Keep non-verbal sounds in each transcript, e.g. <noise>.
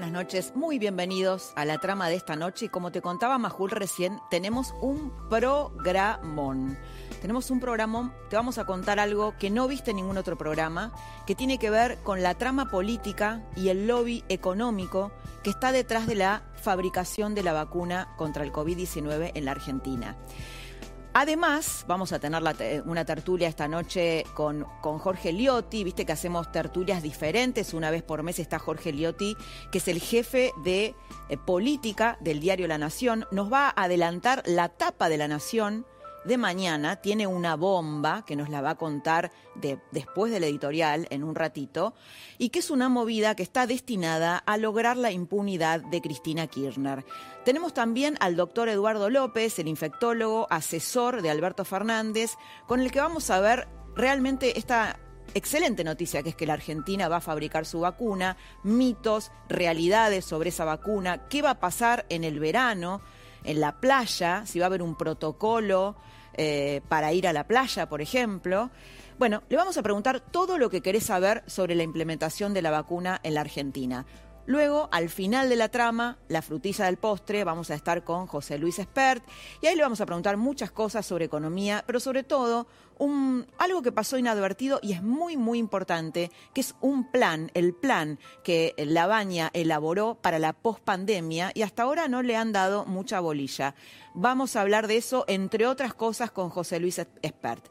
Buenas noches, muy bienvenidos a la trama de esta noche y como te contaba Majul recién, tenemos un programón. Tenemos un programón, te vamos a contar algo que no viste en ningún otro programa, que tiene que ver con la trama política y el lobby económico que está detrás de la fabricación de la vacuna contra el COVID-19 en la Argentina. Además, vamos a tener una tertulia esta noche con, con, Jorge Liotti. Viste que hacemos tertulias diferentes. Una vez por mes está Jorge Liotti, que es el jefe de eh, política del diario La Nación. Nos va a adelantar la tapa de La Nación de mañana tiene una bomba que nos la va a contar de, después del editorial en un ratito y que es una movida que está destinada a lograr la impunidad de Cristina Kirchner. Tenemos también al doctor Eduardo López, el infectólogo, asesor de Alberto Fernández, con el que vamos a ver realmente esta excelente noticia que es que la Argentina va a fabricar su vacuna, mitos, realidades sobre esa vacuna, qué va a pasar en el verano en la playa, si va a haber un protocolo eh, para ir a la playa, por ejemplo. Bueno, le vamos a preguntar todo lo que querés saber sobre la implementación de la vacuna en la Argentina. Luego, al final de la trama, la frutilla del postre, vamos a estar con José Luis Espert y ahí le vamos a preguntar muchas cosas sobre economía, pero sobre todo un, algo que pasó inadvertido y es muy, muy importante, que es un plan, el plan que La Baña elaboró para la pospandemia y hasta ahora no le han dado mucha bolilla. Vamos a hablar de eso, entre otras cosas, con José Luis Espert.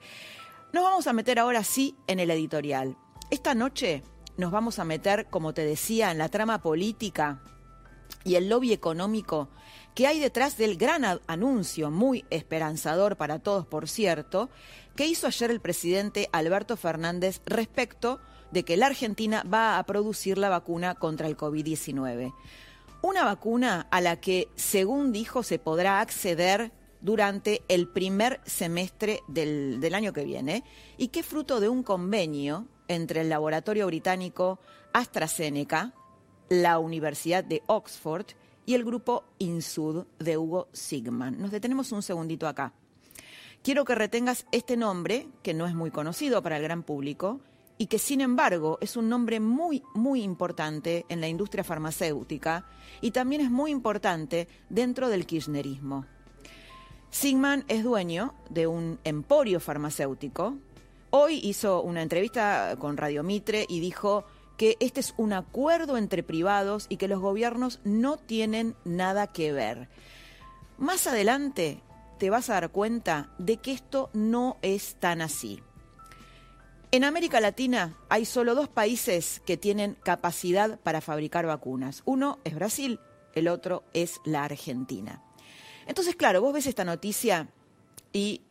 Nos vamos a meter ahora sí en el editorial. Esta noche nos vamos a meter, como te decía, en la trama política y el lobby económico que hay detrás del gran anuncio, muy esperanzador para todos, por cierto, que hizo ayer el presidente Alberto Fernández respecto de que la Argentina va a producir la vacuna contra el COVID-19. Una vacuna a la que, según dijo, se podrá acceder durante el primer semestre del, del año que viene y que fruto de un convenio entre el laboratorio británico AstraZeneca, la Universidad de Oxford y el grupo INSUD de Hugo Sigman. Nos detenemos un segundito acá. Quiero que retengas este nombre, que no es muy conocido para el gran público, y que sin embargo es un nombre muy, muy importante en la industria farmacéutica y también es muy importante dentro del kirchnerismo. Sigman es dueño de un emporio farmacéutico Hoy hizo una entrevista con Radio Mitre y dijo que este es un acuerdo entre privados y que los gobiernos no tienen nada que ver. Más adelante te vas a dar cuenta de que esto no es tan así. En América Latina hay solo dos países que tienen capacidad para fabricar vacunas. Uno es Brasil, el otro es la Argentina. Entonces, claro, vos ves esta noticia y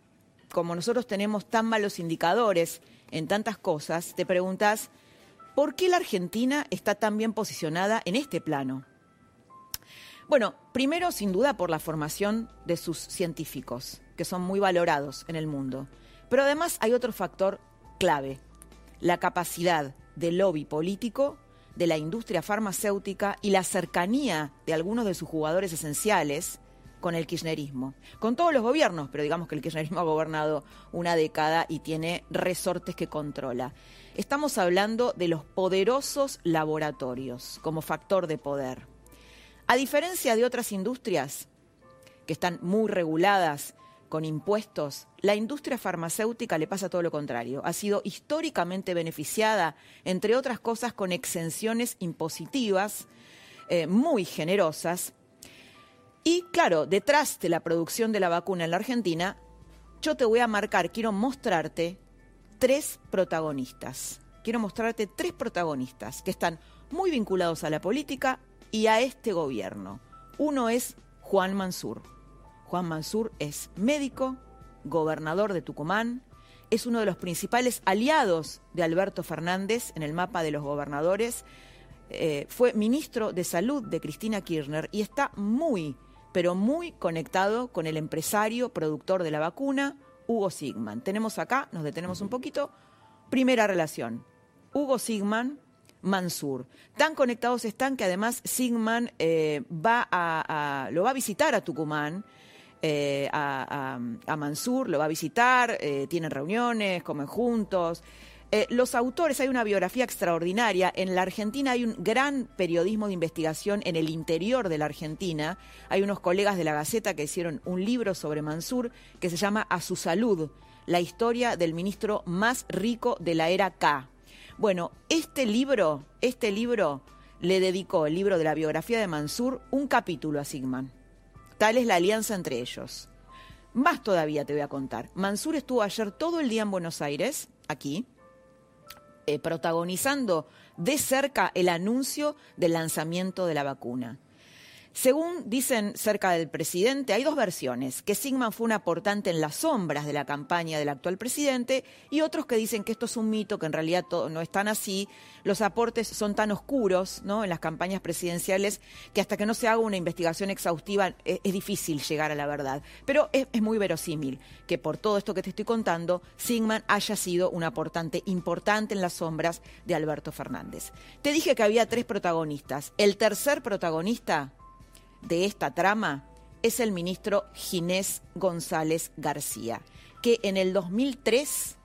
como nosotros tenemos tan malos indicadores en tantas cosas, te preguntas, ¿por qué la Argentina está tan bien posicionada en este plano? Bueno, primero, sin duda, por la formación de sus científicos, que son muy valorados en el mundo. Pero además hay otro factor clave, la capacidad del lobby político, de la industria farmacéutica y la cercanía de algunos de sus jugadores esenciales, con el kirchnerismo, con todos los gobiernos, pero digamos que el kirchnerismo ha gobernado una década y tiene resortes que controla. Estamos hablando de los poderosos laboratorios como factor de poder. A diferencia de otras industrias que están muy reguladas con impuestos, la industria farmacéutica le pasa todo lo contrario. Ha sido históricamente beneficiada, entre otras cosas, con exenciones impositivas eh, muy generosas y claro, detrás de la producción de la vacuna en la Argentina, yo te voy a marcar, quiero mostrarte tres protagonistas. Quiero mostrarte tres protagonistas que están muy vinculados a la política y a este gobierno. Uno es Juan Mansur. Juan Mansur es médico, gobernador de Tucumán, es uno de los principales aliados de Alberto Fernández en el mapa de los gobernadores. Eh, fue ministro de Salud de Cristina Kirchner y está muy, pero muy conectado con el empresario productor de la vacuna, Hugo Sigman. Tenemos acá, nos detenemos un poquito, primera relación. Hugo Sigman, Mansur. Tan conectados están que además Sigman eh, va a, lo va a visitar a Tucumán. Eh, a, Mansur, lo va a visitar, eh, tienen reuniones, comen juntos. Los autores, hay una biografía extraordinaria. En la Argentina hay un gran periodismo de investigación en el interior de la Argentina. Hay unos colegas de la Gaceta que hicieron un libro sobre Mansur que se llama A su salud, la historia del ministro más rico de la era K. Bueno, este libro, este libro le dedicó, el libro de la biografía de Mansur, un capítulo a Sigman. Tal es la alianza entre ellos. Más todavía te voy a contar. Mansur estuvo ayer todo el día en Buenos Aires, aquí, eh, protagonizando de cerca el anuncio del lanzamiento de la vacuna. Según dicen cerca del presidente, hay dos versiones, que Sigman fue un aportante en las sombras de la campaña del actual presidente y otros que dicen que esto es un mito, que en realidad todo, no es tan así, los aportes son tan oscuros ¿no? en las campañas presidenciales que hasta que no se haga una investigación exhaustiva es, difícil llegar a la verdad. Pero es, es muy verosímil que por todo esto que te estoy contando, Sigman haya sido un aportante importante en las sombras de Alberto Fernández. Te dije que había tres protagonistas. El tercer protagonista de esta trama es el ministro Ginés González García, que en el 2003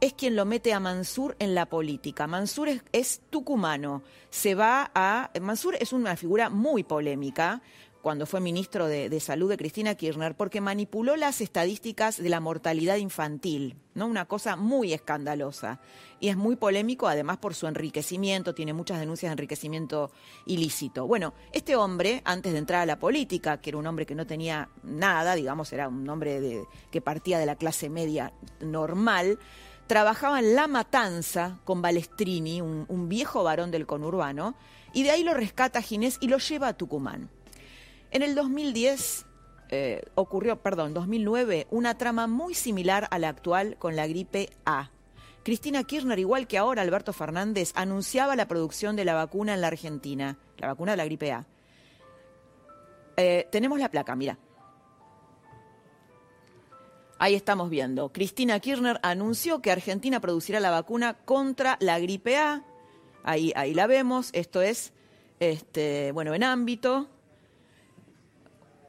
es quien lo mete a Mansur en la política. Mansur es, tucumano, se va a... Mansur es una figura muy polémica, cuando fue ministro de, Salud de Cristina Kirchner, porque manipuló las estadísticas de la mortalidad infantil, ¿no? Una cosa muy escandalosa. Y es muy polémico, además, por su enriquecimiento, tiene muchas denuncias de enriquecimiento ilícito. Bueno, este hombre, antes de entrar a la política, que era un hombre que no tenía nada, digamos, era un hombre que partía de la clase media normal, trabajaba en La Matanza con Balestrini, un, viejo varón del conurbano, y de ahí lo rescata Ginés y lo lleva a Tucumán. En el 2010 eh, ocurrió, perdón, 2009, una trama muy similar a la actual con la gripe A. Cristina Kirchner, igual que ahora Alberto Fernández, anunciaba la producción de la vacuna en la Argentina, la vacuna de la gripe A. Eh, tenemos la placa, mira. Ahí estamos viendo. Cristina Kirchner anunció que Argentina producirá la vacuna contra la gripe A. Ahí, ahí la vemos. Esto es, este, bueno, en ámbito.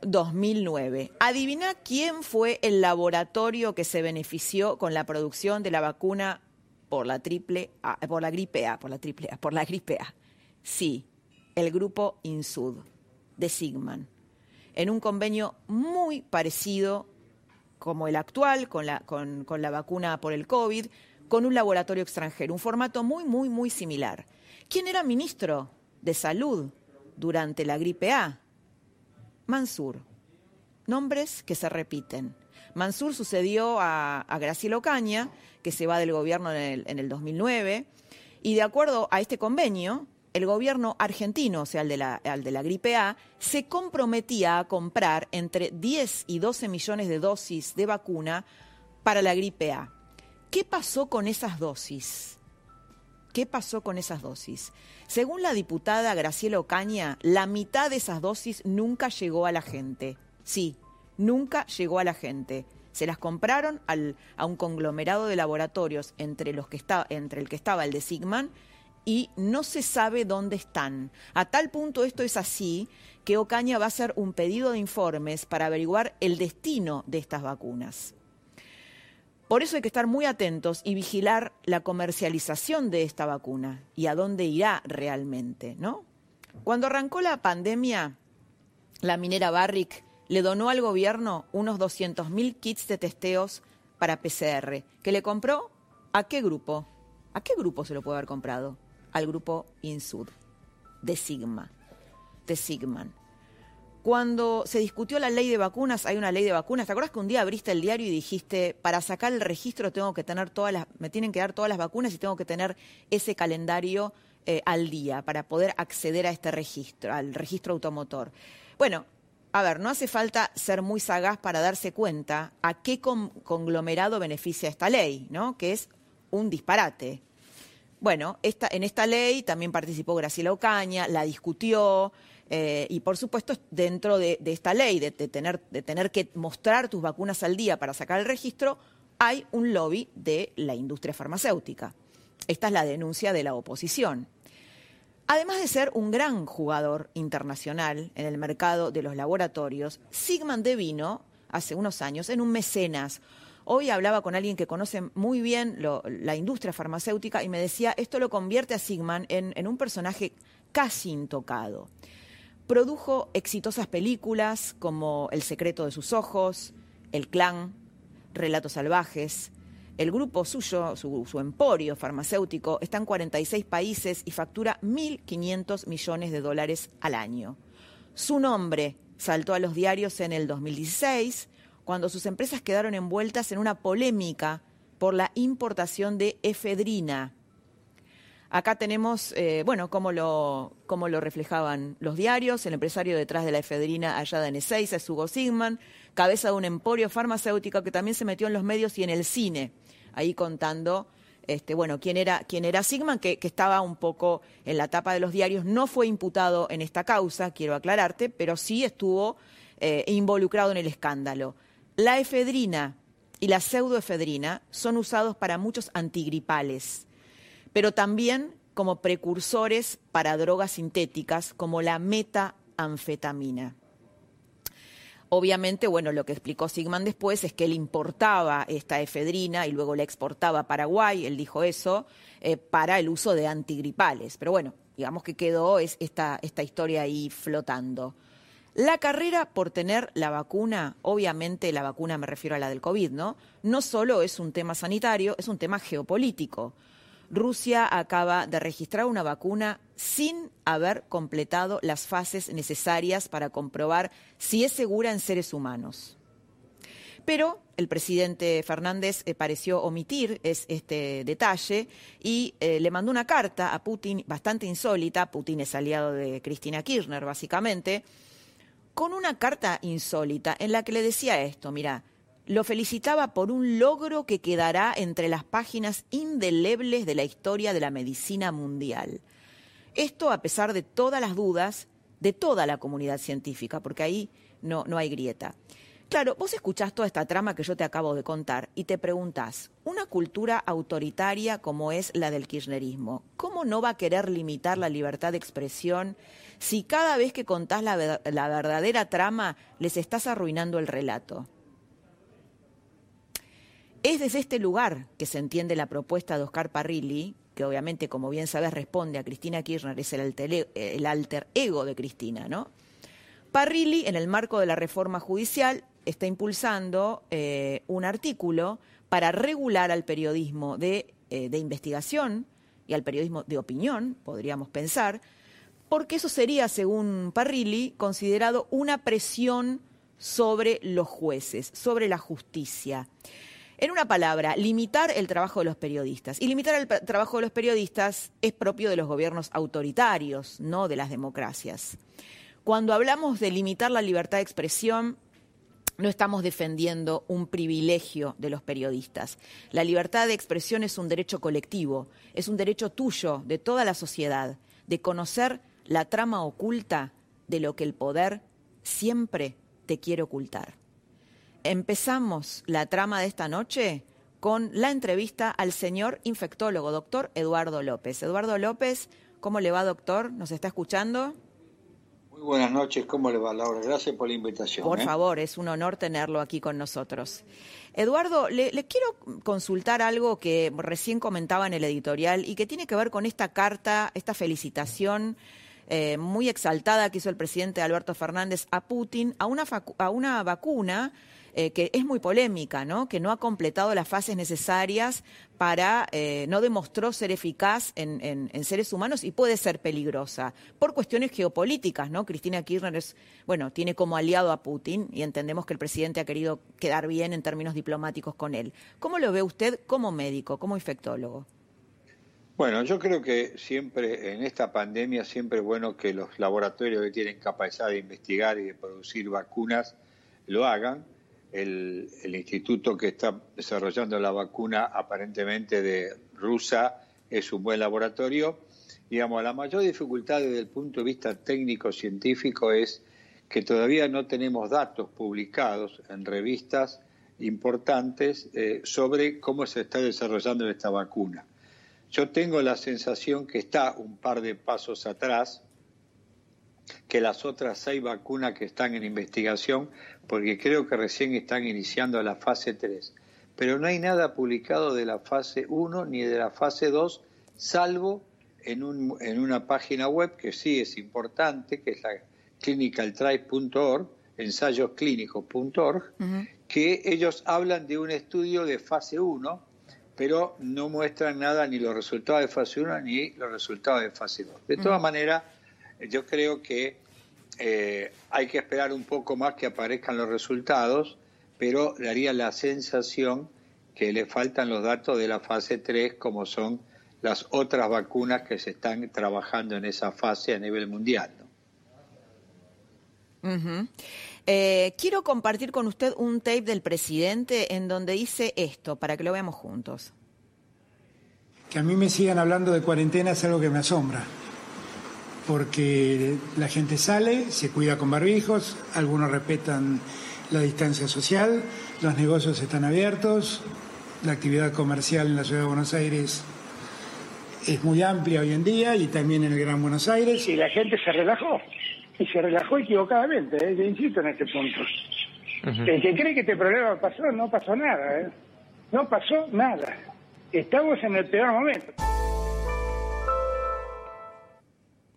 2009. Adivina quién fue el laboratorio que se benefició con la producción de la vacuna por la triple A, por la gripe A, por la triple A, por la gripe A. Sí, el grupo Insud de Sigman, en un convenio muy parecido como el actual, con la, con, con la vacuna por el COVID, con un laboratorio extranjero, un formato muy, muy, muy similar. ¿Quién era ministro de Salud durante la gripe A? Mansur. Nombres que se repiten. Mansur sucedió a, Graciela Ocaña, que se va del gobierno en el, 2009, y de acuerdo a este convenio, el gobierno argentino, o sea, el de, la, el de la gripe A, se comprometía a comprar entre 10 y 12 millones de dosis de vacuna para la gripe A. ¿Qué pasó con esas dosis? ¿Qué pasó con esas dosis? Según la diputada Graciela Ocaña, la mitad de esas dosis nunca llegó a la gente. Sí, nunca llegó a la gente. Se las compraron a un conglomerado de laboratorios entre, los que entre el que estaba el de Sigman y no se sabe dónde están. A tal punto esto es así que Ocaña va a hacer un pedido de informes para averiguar el destino de estas vacunas. Por eso hay que estar muy atentos y vigilar la comercialización de esta vacuna y a dónde irá realmente, ¿no? Cuando arrancó la pandemia, la minera Barrick le donó al gobierno unos 200.000 kits de testeos para PCR, que le compró a qué grupo? ¿A qué grupo se lo puede haber comprado? Al grupo Insud, de Sigma, de Sigman. Cuando se discutió la ley de vacunas, hay una ley de vacunas. ¿Te acuerdas que un día abriste el diario y dijiste, para sacar el registro tengo que tener todas las, me tienen que dar todas las vacunas y tengo que tener ese calendario eh, al día para poder acceder a este registro, al registro automotor? Bueno, a ver, no hace falta ser muy sagaz para darse cuenta a qué conglomerado beneficia esta ley, ¿no? Que es un disparate. Bueno, esta, en esta ley también participó Graciela Ocaña, la discutió, eh, y por supuesto, dentro de, esta ley de, tener, de tener que mostrar tus vacunas al día para sacar el registro, hay un lobby de la industria farmacéutica. Esta es la denuncia de la oposición. Además de ser un gran jugador internacional en el mercado de los laboratorios, Sigmund devino hace unos años en un mecenas. Hoy hablaba con alguien que conoce muy bien la industria farmacéutica y me decía, esto lo convierte a Sigmund en un personaje casi intocado. Produjo exitosas películas como El secreto de sus ojos, El clan, Relatos salvajes, el grupo suyo, su, emporio farmacéutico, está en 46 países y factura 1.500 millones de dólares al año. Su nombre saltó a los diarios en el 2016, cuando sus empresas quedaron envueltas en una polémica por la importación de efedrina. Acá tenemos, eh, bueno, cómo lo, cómo lo reflejaban los diarios. El empresario detrás de la efedrina allá de N6 es Hugo Sigman, cabeza de un emporio farmacéutico que también se metió en los medios y en el cine ahí contando este, bueno, quién era, quién era Sigman, que, estaba un poco en la tapa de los diarios, no fue imputado en esta causa, quiero aclararte, pero sí estuvo eh, involucrado en el escándalo. La efedrina y la pseudoefedrina son usados para muchos antigripales, pero también como precursores para drogas sintéticas como la metanfetamina. Obviamente, bueno, lo que explicó Sigman después es que él importaba esta efedrina y luego la exportaba a Paraguay, él dijo eso, eh, para el uso de antigripales. Pero bueno, digamos que quedó esta, esta historia ahí flotando. La carrera por tener la vacuna, obviamente la vacuna me refiero a la del COVID, ¿no? No solo es un tema sanitario, es un tema geopolítico. Rusia acaba de registrar una vacuna sin haber completado las fases necesarias para comprobar si es segura en seres humanos. Pero el presidente Fernández eh, pareció omitir este detalle y eh, le mandó una carta a Putin bastante insólita. Putin es aliado de Cristina Kirchner, básicamente, con una carta insólita en la que le decía esto, mira, lo felicitaba por un logro que quedará entre las páginas indelebles de la historia de la medicina mundial. Esto a pesar de todas las dudas de toda la comunidad científica, porque ahí no, no hay grieta. Claro, vos escuchás toda esta trama que yo te acabo de contar y te preguntás, una cultura autoritaria como es la del kirchnerismo, ¿cómo no va a querer limitar la libertad de expresión si cada vez que contás la, la verdadera trama les estás arruinando el relato? Es desde este lugar que se entiende la propuesta de Oscar Parrilli, que obviamente, como bien sabes, responde a Cristina Kirchner, es el alter, ego de Cristina, ¿no? Parrilli, en el marco de la reforma judicial, está impulsando eh, un artículo para regular al periodismo de, eh, de investigación y al periodismo de opinión, podríamos pensar, porque eso sería, según Parrilli, considerado una presión sobre los jueces, sobre la justicia. En una palabra, limitar el trabajo de los periodistas. Y limitar el trabajo de los periodistas es propio de los gobiernos autoritarios, no de las democracias. Cuando hablamos de limitar la libertad de expresión, no estamos defendiendo un privilegio de los periodistas. La libertad de expresión es un derecho colectivo, es un derecho tuyo, de toda la sociedad, de conocer la trama oculta de lo que el poder siempre te quiere ocultar. Empezamos la trama de esta noche con la entrevista al señor infectólogo, doctor Eduardo López. Eduardo López, ¿cómo le va, doctor? ¿Nos está escuchando? Muy buenas noches, ¿cómo le va, Laura? Gracias por la invitación. Por ¿eh? favor, es un honor tenerlo aquí con nosotros. Eduardo, le, quiero consultar algo que recién comentaba en el editorial y que tiene que ver con esta carta, esta felicitación eh, muy exaltada que hizo el presidente Alberto Fernández a Putin a una, a una vacuna eh, que es muy polémica, ¿no? que no ha completado las fases necesarias para, eh, no demostró ser eficaz en, seres humanos y puede ser peligrosa por cuestiones geopolíticas. ¿no? Cristina Kirchner es, bueno, tiene como aliado a Putin y entendemos que el presidente ha querido quedar bien en términos diplomáticos con él. ¿Cómo lo ve usted como médico, como infectólogo? Bueno, yo creo que siempre en esta pandemia siempre es bueno que los laboratorios que tienen capacidad de investigar y de producir vacunas lo hagan. El, instituto que está desarrollando la vacuna aparentemente de rusa es un buen laboratorio. Digamos, la mayor dificultad desde el punto de vista técnico-científico es que todavía no tenemos datos publicados en revistas importantes eh, sobre cómo se está desarrollando esta vacuna. Yo tengo la sensación que está un par de pasos atrás que las otras seis vacunas que están en investigación, porque creo que recién están iniciando la fase 3. Pero no hay nada publicado de la fase 1 ni de la fase 2, salvo en, un, en una página web que sí es importante, que es la clinicaltrials.org, ensayosclínicos.org, que ellos hablan de un estudio de fase 1 pero no muestran nada ni los resultados de fase 1 ni los resultados de fase 2. De todas maneras, yo creo que eh, hay que esperar un poco más que aparezcan los resultados, pero daría la sensación que le faltan los datos de la fase 3, como son las otras vacunas que se están trabajando en esa fase a nivel mundial. Eh, quiero compartir con usted un tape del presidente en donde dice esto, para que lo veamos juntos. Que a mí me sigan hablando de cuarentena es algo que me asombra, porque la gente sale, se cuida con barbijos, algunos respetan la distancia social, los negocios están abiertos, la actividad comercial en la ciudad de Buenos Aires es muy amplia hoy en día y también en el Gran Buenos Aires. Y la gente se relajó y se relajó equivocadamente, ¿eh? yo insisto en este punto. El que cree que este problema pasó, no pasó nada, ¿eh? no pasó nada. Estamos en el peor momento.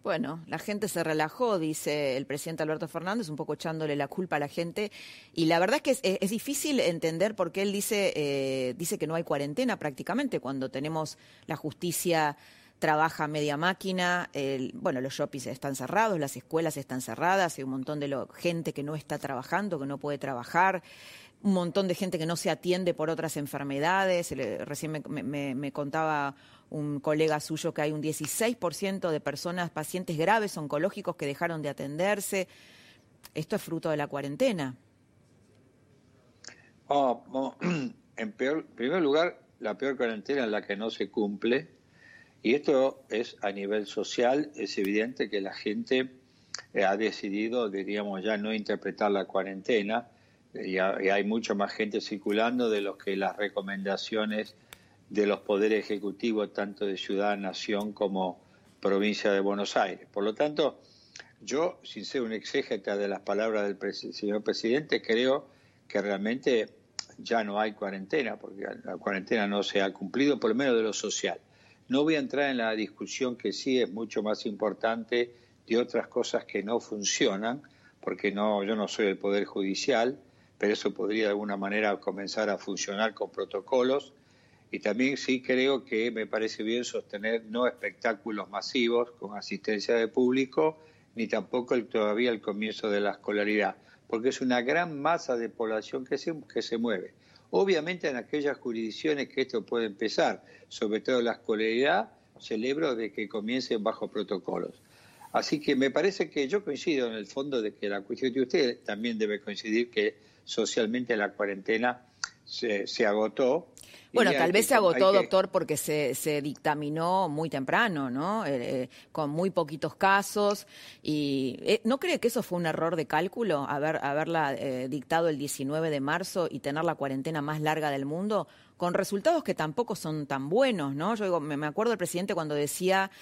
Bueno, la gente se relajó, dice el presidente Alberto Fernández, un poco echándole la culpa a la gente. Y la verdad es que es, difícil entender por qué él dice, eh, dice que no hay cuarentena prácticamente cuando tenemos la justicia trabaja media máquina, bueno, los shoppings están cerrados, las escuelas están cerradas, hay un montón de gente que no está trabajando, que no puede trabajar, un montón de gente que no se atiende por otras enfermedades. recién me, contaba un colega suyo que hay un 16% de personas, pacientes graves oncológicos que dejaron de atenderse. Esto es fruto de la cuarentena. <clears throat> en primer lugar, la peor cuarentena es la que no se cumple y esto es a nivel social, es evidente que la gente eh, ha decidido, diríamos ya, no interpretar la cuarentena, y, hay mucha más gente circulando de los que las recomendaciones de los poderes ejecutivos, tanto de ciudad, nación como provincia de Buenos Aires. Por lo tanto, yo, sin ser un exégeta de las palabras del señor presidente, creo que realmente ya no hay cuarentena, porque la cuarentena no se ha cumplido, por lo menos de lo social. No voy a entrar en la discusión que sí es mucho más importante de otras cosas que no funcionan, porque no, yo no soy el Poder Judicial, pero eso podría de alguna manera comenzar a funcionar con protocolos. Y también sí creo que me parece bien sostener no espectáculos masivos con asistencia de público, ni tampoco el, todavía el comienzo de la escolaridad, porque es una gran masa de población que se, que se mueve. Obviamente en aquellas jurisdicciones que esto puede empezar, sobre todo la escolaridad, celebro de que comiencen bajo protocolos. Así que me parece que yo coincido en el fondo de que la cuestión de usted también debe coincidir que socialmente la cuarentena se, se agotó bueno, tal vez se agotó, doctor, porque se, se, dictaminó muy temprano, ¿no? Eh, eh, con muy poquitos casos. y eh, ¿No cree que eso fue un error de cálculo, haber, haberla dictado el 19 de marzo y tener la cuarentena más larga del mundo? Con resultados que tampoco son tan buenos, ¿no? Yo digo, me acuerdo del presidente cuando decía,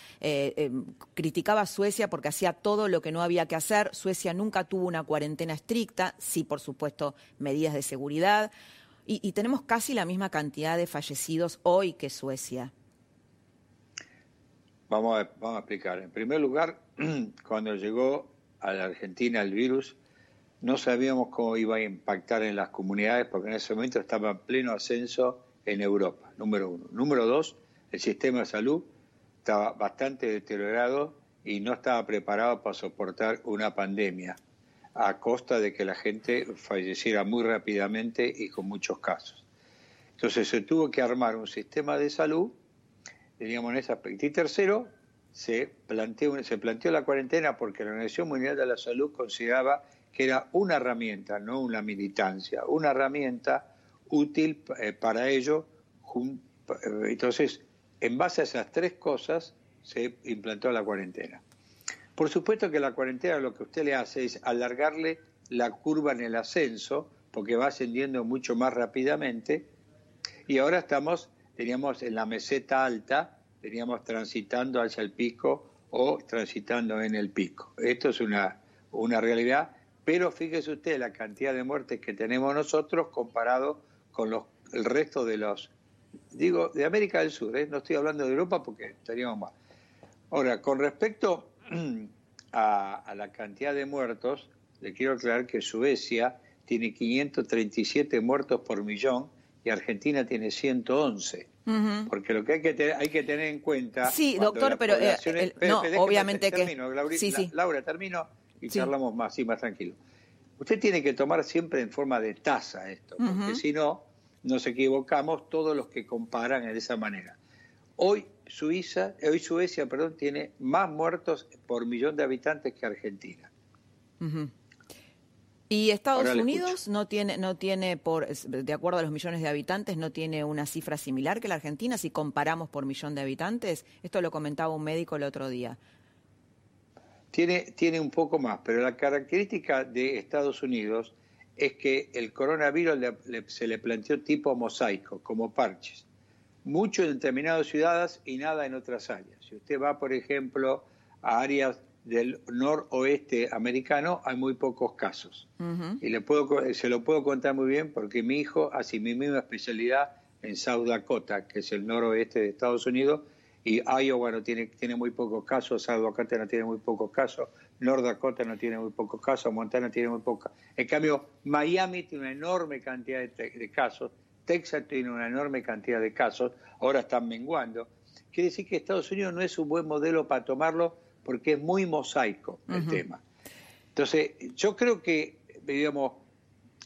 criticaba a Suecia porque hacía todo lo que no había que hacer. Suecia nunca tuvo una cuarentena estricta, sí, por supuesto, medidas de seguridad y, tenemos casi la misma cantidad de fallecidos hoy que Suecia. Vamos a explicar. En primer lugar, <clears throat> cuando llegó a la Argentina el virus, no sabíamos cómo iba a impactar en las comunidades porque en ese momento estaba en pleno ascenso en Europa, número uno. Número dos, el sistema de salud estaba bastante deteriorado y no estaba preparado para soportar una pandemia a costa de que la gente falleciera muy rápidamente y con muchos casos. Entonces se tuvo que armar un sistema de salud teníamos en ese aspecto. Y tercero, se planteó, se planteó la cuarentena porque la Organización Mundial de la Salud consideraba que era una herramienta, no una militancia, una herramienta útil eh, para ello. Entonces, en base a esas tres cosas, se implantó la cuarentena. Por supuesto que la cuarentena lo que usted le hace es alargarle la curva en el ascenso, porque va ascendiendo mucho más rápidamente, y ahora estamos, teníamos en la meseta alta, teníamos transitando hacia el pico o transitando en el pico. Esto es una, una realidad, pero fíjese usted la cantidad de muertes que tenemos nosotros comparado con los, el resto de los, digo, de América del Sur, ¿eh? no estoy hablando de Europa porque estaríamos mal. Ahora, con respecto <clears throat> a, a la cantidad de muertos, le quiero aclarar que Suecia tiene 537 muertos por millón y Argentina tiene 111. Porque lo que hay que, tener, hay que tener en cuenta... Sí, doctor, pero... Eh, no, obviamente que... sí, sí. Laura, termino y charlamos más, sí, más tranquilo. Usted tiene que tomar siempre en forma de tasa esto, porque si no, nos equivocamos todos los que comparan de esa manera. Hoy Suiza, hoy Suecia, perdón, tiene más muertos por millón de habitantes que Argentina. ¿Y Estados Unidos no tiene, no tiene por, de acuerdo a los millones de habitantes, no tiene una cifra similar que la Argentina si comparamos por millón de habitantes? Esto lo comentaba un médico el otro día. Tiene, tiene un poco más, pero la característica de Estados Unidos es que el coronavirus se le planteó tipo mosaico, como parches. Mucho en determinadas ciudades y nada en otras áreas. Si usted va, por ejemplo, a áreas del noroeste americano hay muy pocos casos. Y le puedo, se lo puedo contar muy bien porque mi hijo hace mi misma especialidad en South Dakota, que es el noroeste de Estados Unidos, y Iowa no tiene, tiene muy pocos casos, South Dakota no tiene muy pocos casos, North Dakota no tiene muy pocos casos, Montana tiene muy pocos. En cambio, Miami tiene una enorme cantidad de, de casos, Texas tiene una enorme cantidad de casos, ahora están menguando. Quiere decir que Estados Unidos no es un buen modelo para tomarlo porque es muy mosaico el tema. Entonces, yo creo que, digamos,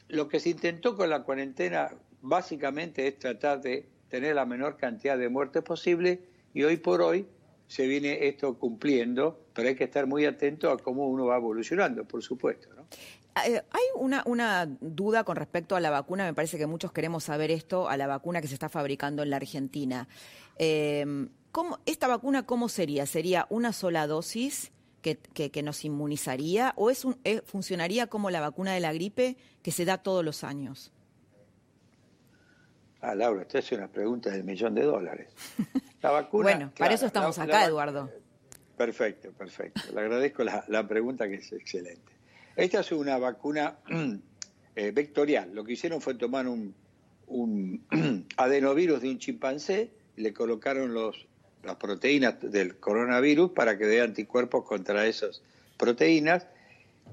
lo que se intentó con la cuarentena básicamente es tratar de tener la menor cantidad de muertes posible y hoy por hoy se viene esto cumpliendo, pero hay que estar muy atento a cómo uno va evolucionando, por supuesto. ¿no? Eh, hay una, una, duda con respecto a la vacuna, me parece que muchos queremos saber esto, a la vacuna que se está fabricando en la Argentina. Eh, ¿Esta vacuna cómo sería? ¿Sería una sola dosis que, que, nos inmunizaría o es un, eh, funcionaría como la vacuna de la gripe que se da todos los años? Ah, Laura, esta es una pregunta del millón de dólares. La <laughs> vacuna. bueno, para eso estamos acá, Eduardo. Perfecto, perfecto. Le agradezco la, pregunta que es excelente. Esta es una vacuna <clears throat> eh, vectorial. Lo que hicieron fue tomar un, un <clears throat> adenovirus de un chimpancé, le colocaron los, las proteínas del coronavirus para que dé anticuerpos contra esas proteínas.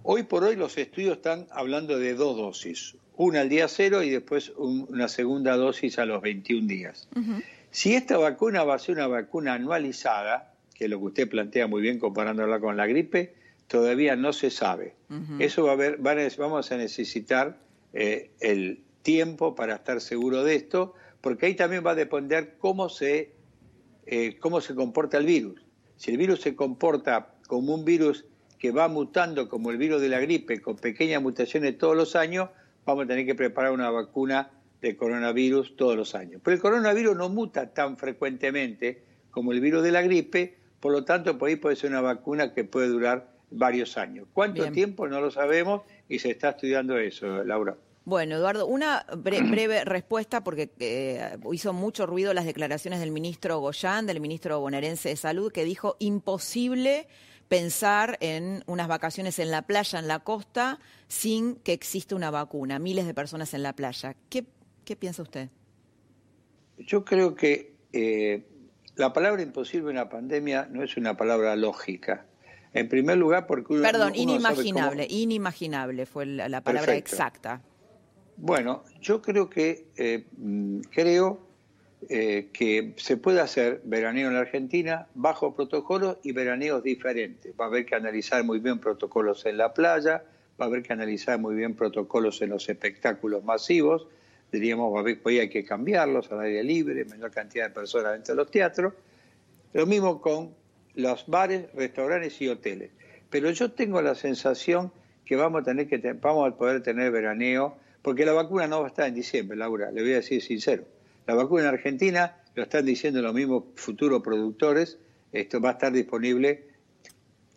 Hoy por hoy los estudios están hablando de dos dosis, una al día cero y después una segunda dosis a los 21 días. Si esta vacuna va a ser una vacuna anualizada, que es lo que usted plantea muy bien comparándola con la gripe, todavía no se sabe. Eso va a haber, vamos a necesitar eh, el tiempo para estar seguro de esto, porque ahí también va a depender cómo se eh, cómo se comporta el virus. Si el virus se comporta como un virus que va mutando como el virus de la gripe, con pequeñas mutaciones todos los años, vamos a tener que preparar una vacuna de coronavirus todos los años. Pero el coronavirus no muta tan frecuentemente como el virus de la gripe, por lo tanto, por ahí puede ser una vacuna que puede durar varios años. ¿Cuánto tiempo? No lo sabemos y se está estudiando eso, Laura. Bueno, Eduardo, una <clears throat> breve respuesta porque eh, hizo mucho ruido las declaraciones del ministro Goyán, del ministro bonaerense de Salud, que dijo imposible pensar en unas vacaciones en la playa, en la costa, sin que exista una vacuna. Miles de personas en la playa. ¿Qué, piensa usted? Yo creo que eh, la palabra imposible en la pandemia no es una palabra lógica. En primer lugar, porque uno, Perdón, inimaginable, inimaginable fue la, palabra exacta. Bueno, yo creo que eh, creo eh, que se puede hacer veraneo en la Argentina bajo protocolos y veraneos diferentes. Va a haber que analizar muy bien protocolos en la playa, va a haber que analizar muy bien protocolos en los espectáculos masivos. Diríamos, va a haber, hay que cambiarlos al aire libre, menor cantidad de personas dentro de los teatros. Lo mismo con los bares, restaurantes y hoteles. Pero yo tengo la sensación que vamos a tener que vamos a poder tener veraneo, porque la vacuna no va a estar en diciembre, Laura, le voy a decir sincero. La vacuna en Argentina, lo están diciendo los mismos futuros productores, esto va a estar disponible,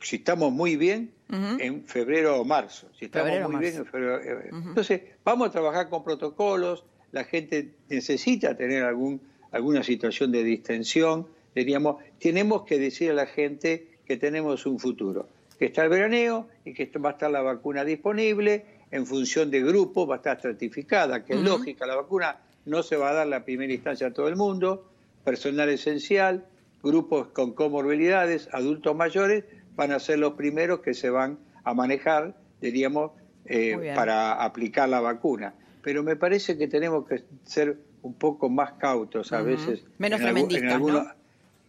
si estamos muy bien, en febrero o marzo. Si estamos muy bien en febrero. Eh, entonces, vamos a trabajar con protocolos, la gente necesita tener algún, alguna situación de distensión, diríamos, tenemos que decir a la gente que tenemos un futuro, que está el veraneo y que va a estar la vacuna disponible en función de grupos, va a estar estratificada, que es lógica, la vacuna no se va a dar la primera instancia a todo el mundo, personal esencial, grupos con comorbilidades, adultos mayores, van a ser los primeros que se van a manejar, diríamos, eh, para aplicar la vacuna. Pero me parece que tenemos que ser un poco más cautos a veces. Menos tremendistas, ¿no?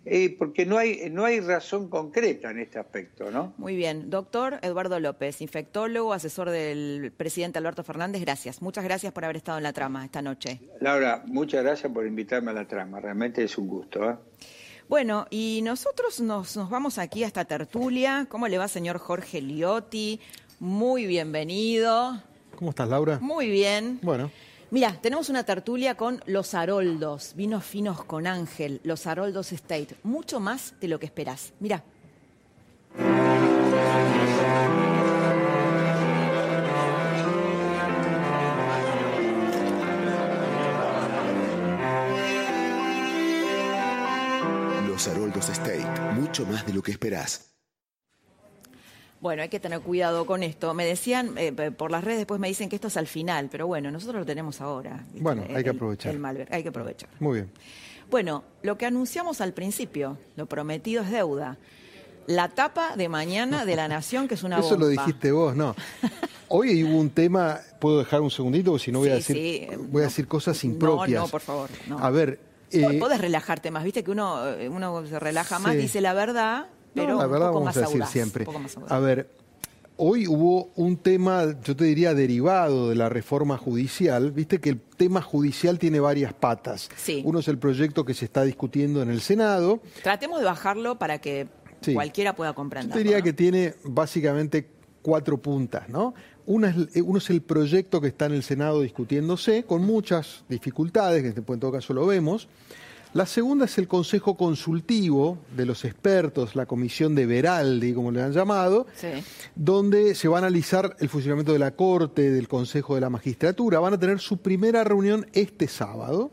Eh, porque no hay, no hay razón concreta en este aspecto, ¿no? Muy bien. Doctor Eduardo López, infectólogo, asesor del presidente Alberto Fernández, gracias. Muchas gracias por haber estado en la trama esta noche. Laura, muchas gracias por invitarme a la trama. Realmente es un gusto. ¿eh? Bueno, y nosotros nos, nos vamos aquí a esta tertulia. ¿Cómo le va, señor Jorge Liotti? Muy bienvenido. ¿Cómo estás, Laura? Muy bien. Bueno. Mira, tenemos una tertulia con Los Haroldos, vinos finos con Ángel, Los Haroldos State. Mucho más de lo que esperás. Mira. Los Haroldos State, mucho más de lo que esperás. Bueno, hay que tener cuidado con esto. Me decían, eh, por las redes después me dicen que esto es al final, pero bueno, nosotros lo tenemos ahora. Bueno, hay que aprovechar. El, hay que aprovechar. Muy bien. Bueno, lo que anunciamos al principio, lo prometido es deuda. La tapa de mañana de la Nación, que es una <laughs> Eso lo dijiste vos, no. Hoy hubo un tema, puedo dejar un segundito, porque si no voy a decir, voy a decir cosas impropias. No, no, por favor. A ver. Eh, Podés relajarte más, viste que uno, eh, uno se relaja más, dice la verdad pero la verdad vamos a decir siempre. A ver, hoy hubo un tema, yo te diría, derivado de la reforma judicial. Viste que el tema judicial tiene varias patas. Uno es el proyecto que se está discutiendo en el Senado. Tratemos de bajarlo para que cualquiera pueda comprender. Yo te diría que tiene básicamente cuatro puntas, ¿no? Una es, uno es el proyecto que está en el Senado discutiéndose, con muchas dificultades, que en todo caso lo vemos. La segunda es el Consejo Consultivo de los expertos, la Comisión de Veraldi, como le han llamado, donde se va a analizar el funcionamiento de la Corte, del Consejo de la Magistratura. Van a tener su primera reunión este sábado.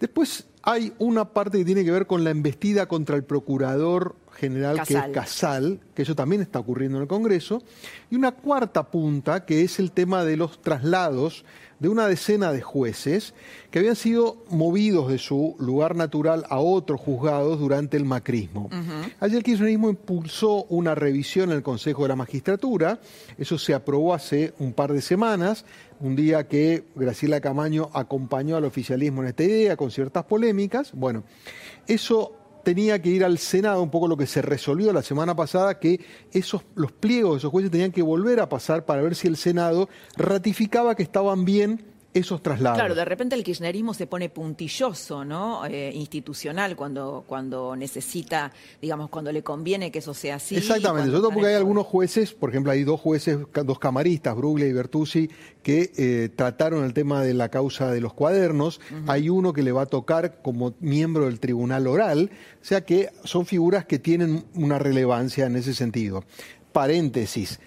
Después hay una parte que tiene que ver con la embestida contra el Procurador General, que es Casal, que eso también está ocurriendo en el Congreso. Y una cuarta punta, que es el tema de los traslados de una decena de jueces que habían sido movidos de su lugar natural a otros juzgados durante el macrismo. Allí el kirchnerismo impulsó una revisión en el Consejo de la Magistratura, eso se aprobó hace un par de semanas, un día que Graciela Camaño acompañó al oficialismo en esta idea con ciertas polémicas. Bueno, eso tenía que ir al Senado, un poco lo que se resolvió la semana pasada, que esos, los pliegos de esos jueces tenían que volver a pasar para ver si el Senado ratificaba que estaban bien esos traslados. Claro, de repente el kirchnerismo se pone puntilloso, ¿no? Eh, institucional cuando cuando necesita, digamos, cuando le conviene que eso sea así. Exactamente, sobre todo porque hay algunos jueces, por ejemplo, hay dos jueces, dos camaristas, Bruglia y Bertuzzi, que eh, trataron el tema de la causa de los cuadernos. Hay uno que le va a tocar como miembro del tribunal oral, o sea que son figuras que tienen una relevancia en ese sentido. Paréntesis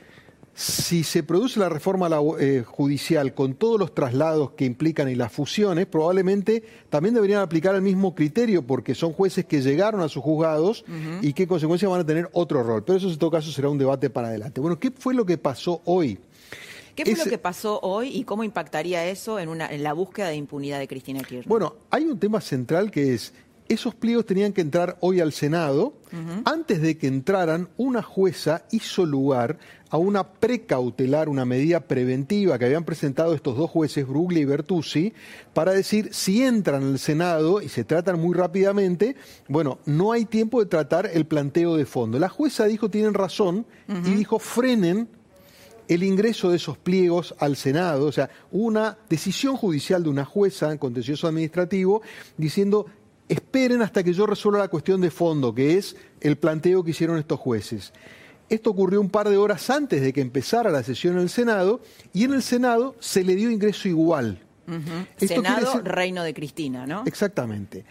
si se produce la reforma eh, judicial con todos los traslados que implican y las fusiones, probablemente también deberían aplicar el mismo criterio porque son jueces que llegaron a sus juzgados y que en consecuencia van a tener otro rol. Pero eso en todo caso será un debate para adelante. Bueno, ¿qué fue lo que pasó hoy? ¿Qué fue lo que pasó hoy y cómo impactaría eso en, una, en la búsqueda de impunidad de Cristina Kirchner? Bueno, hay un tema central que es esos pliegos tenían que entrar hoy al Senado. Antes de que entraran, una jueza hizo lugar a una precautelar, una medida preventiva que habían presentado estos dos jueces, Bruglia y Bertuzzi, para decir si entran al Senado y se tratan muy rápidamente, bueno, no hay tiempo de tratar el planteo de fondo. La jueza dijo, tienen razón, y dijo, frenen el ingreso de esos pliegos al Senado, o sea, una decisión judicial de una jueza en contencioso administrativo diciendo esperen hasta que yo resuelva la cuestión de fondo, que es el planteo que hicieron estos jueces. Esto ocurrió un par de horas antes de que empezara la sesión en el Senado y en el Senado se le dio ingreso igual. Senado, reino de Cristina, ¿no? Exactamente.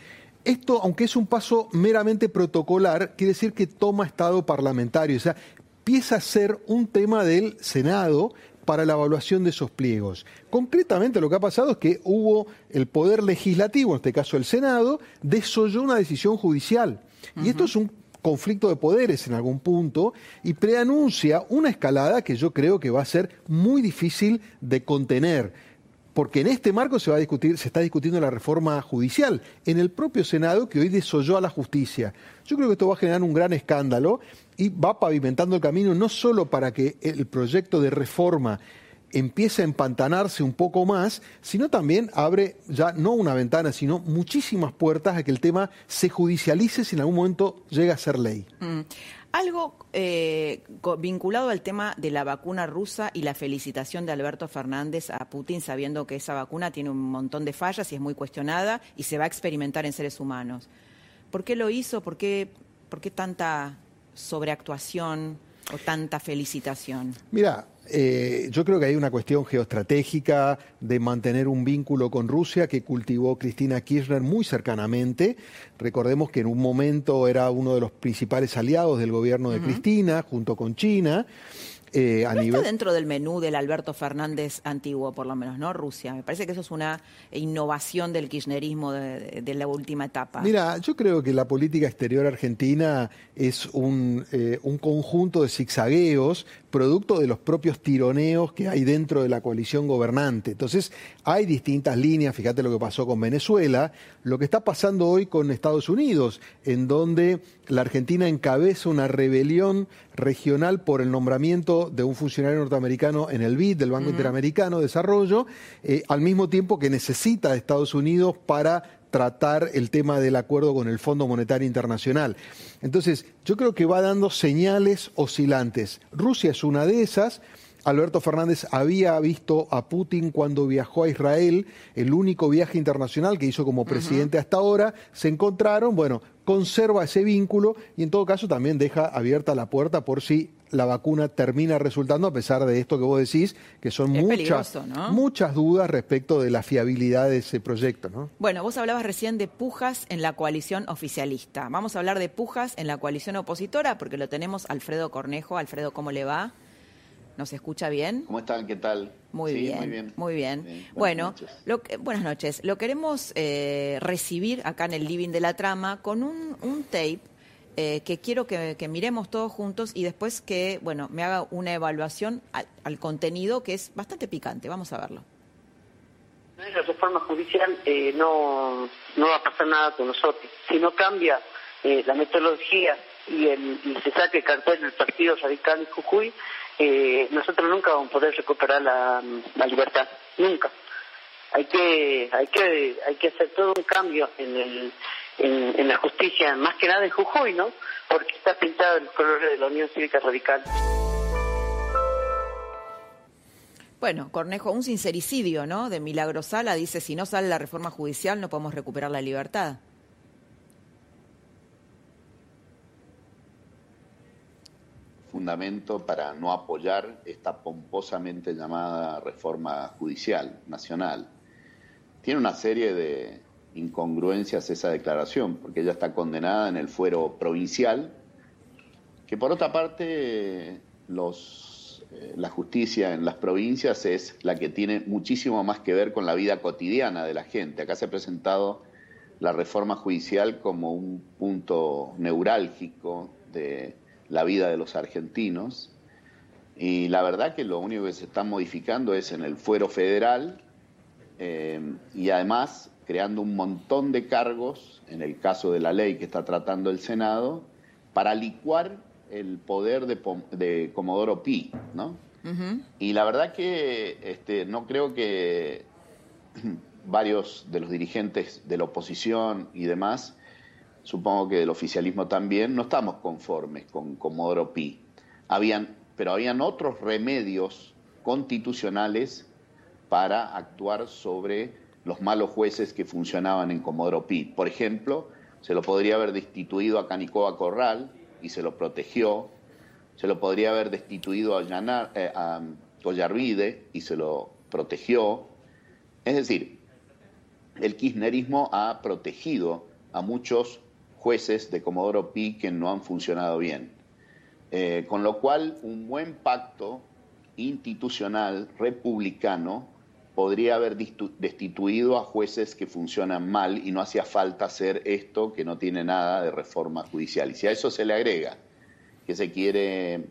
Esto, aunque es un paso meramente protocolar, quiere decir que toma estado parlamentario, o sea, empieza a ser un tema del Senado para la evaluación de esos pliegos. Concretamente lo que ha pasado es que hubo el poder legislativo, en este caso el Senado, desoyó una decisión judicial. Y esto es un conflicto de poderes en algún punto y preanuncia una escalada que yo creo que va a ser muy difícil de contener porque en este marco se va a discutir, se está discutiendo la reforma judicial en el propio Senado que hoy desoyó a la justicia. Yo creo que esto va a generar un gran escándalo y va pavimentando el camino no solo para que el proyecto de reforma empiece a empantanarse un poco más, sino también abre ya no una ventana, sino muchísimas puertas a que el tema se judicialice si en algún momento llega a ser ley. Mm. Algo eh, vinculado al tema de la vacuna rusa y la felicitación de Alberto Fernández a Putin, sabiendo que esa vacuna tiene un montón de fallas y es muy cuestionada y se va a experimentar en seres humanos. ¿Por qué lo hizo? ¿Por qué, por qué tanta sobreactuación o tanta felicitación? Mira, eh, yo creo que hay una cuestión geoestratégica de mantener un vínculo con Rusia que cultivó Cristina Kirchner muy cercanamente. Recordemos que en un momento era uno de los principales aliados del gobierno de Cristina, junto con China. Eh, a nivel... está dentro del menú del Alberto Fernández antiguo, por lo menos, ¿no? Rusia. Me parece que eso es una innovación del kirchnerismo de, la última etapa. Mira, yo creo que la política exterior argentina es un, eh, un conjunto de zigzagueos producto de los propios tironeos que hay dentro de la coalición gobernante. Entonces, hay distintas líneas, fíjate lo que pasó con Venezuela, lo que está pasando hoy con Estados Unidos, en donde la Argentina encabeza una rebelión regional por el nombramiento de un funcionario norteamericano en el BID, del Banco Interamericano de Desarrollo, eh, al mismo tiempo que necesita a Estados Unidos para tratar el tema del acuerdo con el Fondo Monetario Internacional. Entonces, yo creo que va dando señales oscilantes. Rusia es una de esas. Alberto Fernández había visto a Putin cuando viajó a Israel, el único viaje internacional que hizo como presidente hasta ahora, se encontraron, bueno, conserva ese vínculo y en todo caso también deja abierta la puerta por si la vacuna termina resultando, a pesar de esto que vos decís, que son muchas, muchas dudas respecto de la fiabilidad de ese proyecto. ¿no? Bueno, vos hablabas recién de pujas en la coalición oficialista. Vamos a hablar de pujas en la coalición opositora, porque lo tenemos Alfredo Cornejo. Alfredo, ¿cómo le va? ¿Nos escucha bien? ¿Cómo están? ¿Qué tal? Muy, bien, muy bien, bueno, buenas noches. Lo queremos eh, recibir acá en el living de la trama con un, un tape eh, que quiero que, miremos todos juntos y después que, bueno, me haga una evaluación al, contenido que es bastante picante. Vamos a verlo. La reforma judicial eh, no, no va a pasar nada con nosotros. Si no cambia eh, la metodología y, el, y se saque el cartel del Partido Radical en Jujuy, nosotros nunca vamos a poder recuperar la, la libertad. Nunca. Hay que, hay, que, hay que hacer todo un cambio en el en, la justicia, más que nada en Jujuy, ¿no? Porque está pintado el color de la Unión Cívica Radical. Bueno, Cornejo, un sincericidio, ¿no? De Milagro Sala dice, si no sale la reforma judicial no podemos recuperar la libertad. Fundamento para no apoyar esta pomposamente llamada reforma judicial nacional. Tiene una serie de, incongruencias esa declaración, porque ella está condenada en el fuero provincial, que por otra parte los, eh, la justicia en las provincias es la que tiene muchísimo más que ver con la vida cotidiana de la gente. Acá se ha presentado la reforma judicial como un punto neurálgico de la vida de los argentinos. Y la verdad que lo único que se está modificando es en el fuero federal eh, y además creando un montón de cargos, en el caso de la ley que está tratando el Senado, para licuar el poder de, Comodoro Pi, ¿no? Y la verdad que este, no creo que <clears throat> varios de los dirigentes de la oposición y demás, supongo que del oficialismo también, no estamos conformes con Comodoro Pi. Habían, pero habían otros remedios constitucionales para actuar sobre los malos jueces que funcionaban en Comodoro Pi. Por ejemplo, Se lo podría haber destituido a Canicoa Corral y se lo protegió. Se lo podría haber destituido a, Llanar, eh, y se lo protegió. Es decir, el kirchnerismo ha protegido a muchos jueces de Comodoro Pi que no han funcionado bien. Eh, con lo cual, un buen pacto institucional republicano podría haber destituido a jueces que funcionan mal y no hacía falta hacer esto que no tiene nada de reforma judicial. Y si a eso se le agrega que se quiere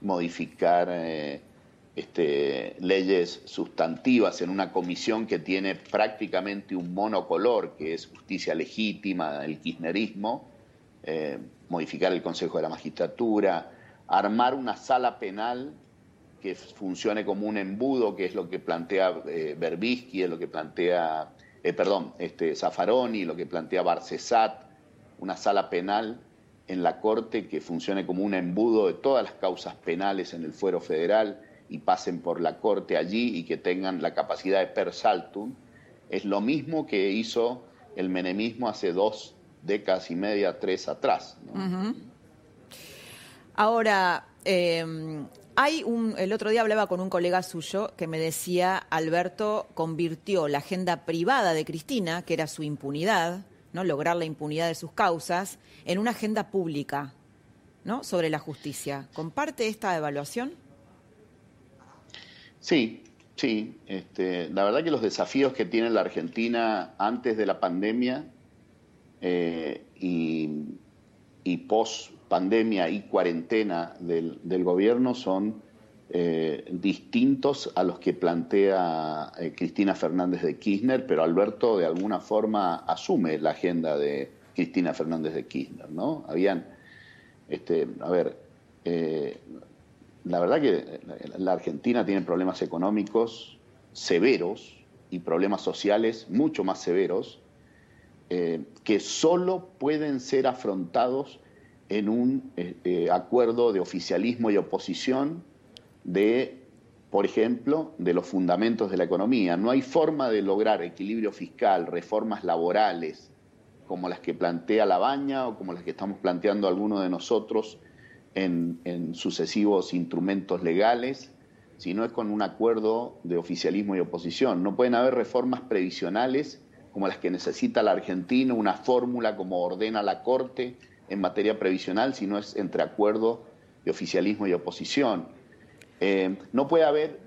modificar eh, este, leyes sustantivas en una comisión que tiene prácticamente un monocolor, que es justicia legítima, el kirchnerismo, eh, modificar el Consejo de la Magistratura, armar una sala penal que funcione como un embudo, que es lo que plantea eh, Berbisky, es lo que plantea, eh, perdón, este, Zaffaroni, lo que plantea Barcesat, una sala penal en la Corte que funcione como un embudo de todas las causas penales en el fuero federal y pasen por la Corte allí y que tengan la capacidad de per saltum, es lo mismo que hizo el menemismo hace dos décadas y media, tres atrás. Ahora, eh, hay un, el otro día hablaba con un colega suyo que me decía, Alberto convirtió la agenda privada de Cristina, que era su impunidad, ¿no? lograr la impunidad de sus causas, en una agenda pública ¿no? sobre la justicia. ¿Comparte esta evaluación? Sí, sí. Este, la verdad que los desafíos que tiene la Argentina antes de la pandemia eh, y, y post pandemia y cuarentena del, gobierno son eh, distintos a los que plantea eh, Cristina Fernández de Kirchner, pero Alberto de alguna forma asume la agenda de Cristina Fernández de Kirchner, ¿no? Habían, este, a ver, eh, la verdad que la Argentina tiene problemas económicos severos y problemas sociales mucho más severos que solo pueden ser afrontados en un eh, eh, acuerdo de oficialismo y oposición de, por ejemplo, de los fundamentos de la economía. No hay forma de lograr equilibrio fiscal, reformas laborales, como las que plantea La Baña o como las que estamos planteando algunos de nosotros en, en sucesivos instrumentos legales, si no es con un acuerdo de oficialismo y oposición. No pueden haber reformas previsionales como las que necesita la Argentina, una fórmula como ordena la Corte, en materia previsional, sino es entre acuerdo de oficialismo y oposición. Eh, no puede haber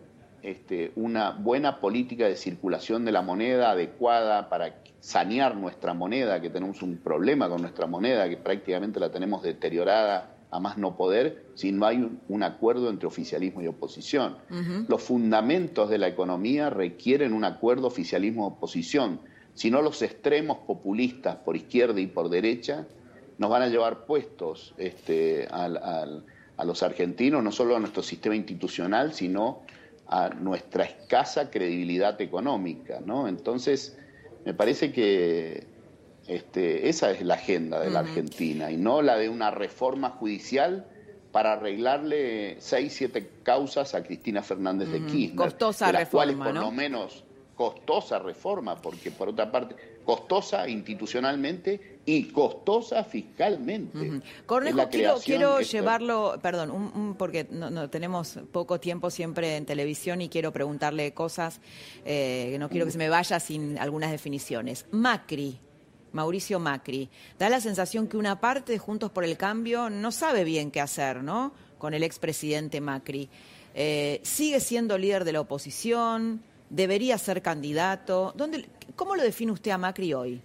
este, una buena política de circulación de la moneda adecuada para sanear nuestra moneda, que tenemos un problema con nuestra moneda, que prácticamente la tenemos deteriorada a más no poder, si no hay un, acuerdo entre oficialismo y oposición. Los fundamentos de la economía requieren un acuerdo oficialismo-oposición, si no los extremos populistas por izquierda y por derecha nos van a llevar puestos este, a los argentinos, no solo a nuestro sistema institucional, sino a nuestra escasa credibilidad económica. ¿no? Entonces, me parece que este, esa es la agenda de la Argentina y no la de una reforma judicial para arreglarle seis, siete causas a Cristina Fernández de Kirchner. Costosa de las reforma, cuales, por lo menos, costosa reforma, porque por otra parte, costosa institucionalmente y costosa fiscalmente. Cornejo, quiero, llevarlo, perdón, porque no, tenemos poco tiempo siempre en televisión y quiero preguntarle cosas eh, que no quiero que se me vaya sin algunas definiciones. Macri. Mauricio Macri. Da la sensación que una parte de Juntos por el Cambio no sabe bien qué hacer, ¿no? Con el expresidente Macri. Eh, sigue siendo líder de la oposición, debería ser candidato. ¿Dónde, ¿Cómo lo define usted a Macri hoy?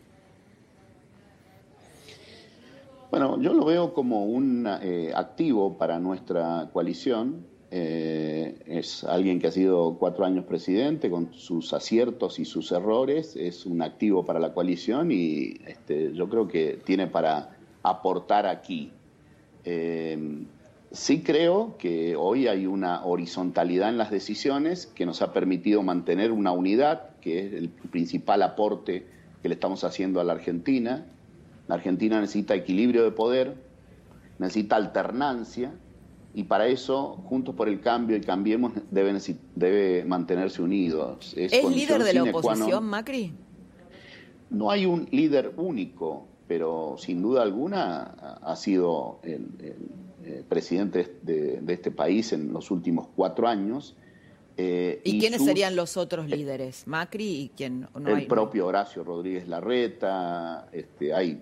Bueno, yo lo veo como un eh, activo para nuestra coalición. Eh, es alguien que ha sido cuatro años presidente con sus aciertos y sus errores. Es un activo para la coalición y este, yo creo que tiene para aportar aquí. Eh, sí creo que hoy hay una horizontalidad en las decisiones que nos ha permitido mantener una unidad que es el principal aporte que le estamos haciendo a la Argentina. La Argentina necesita equilibrio de poder, necesita alternancia, y para eso, Juntos por el Cambio y Cambiemos debe mantenerse unidos. ¿Es, líder de la oposición, Macri? No hay un líder único. pero sin duda alguna ha sido el, presidente de, este país en los últimos cuatro años. Eh, ¿Y, quiénes serían los otros líderes? ¿Macri y quién? el propio Horacio Rodríguez Larreta, este, hay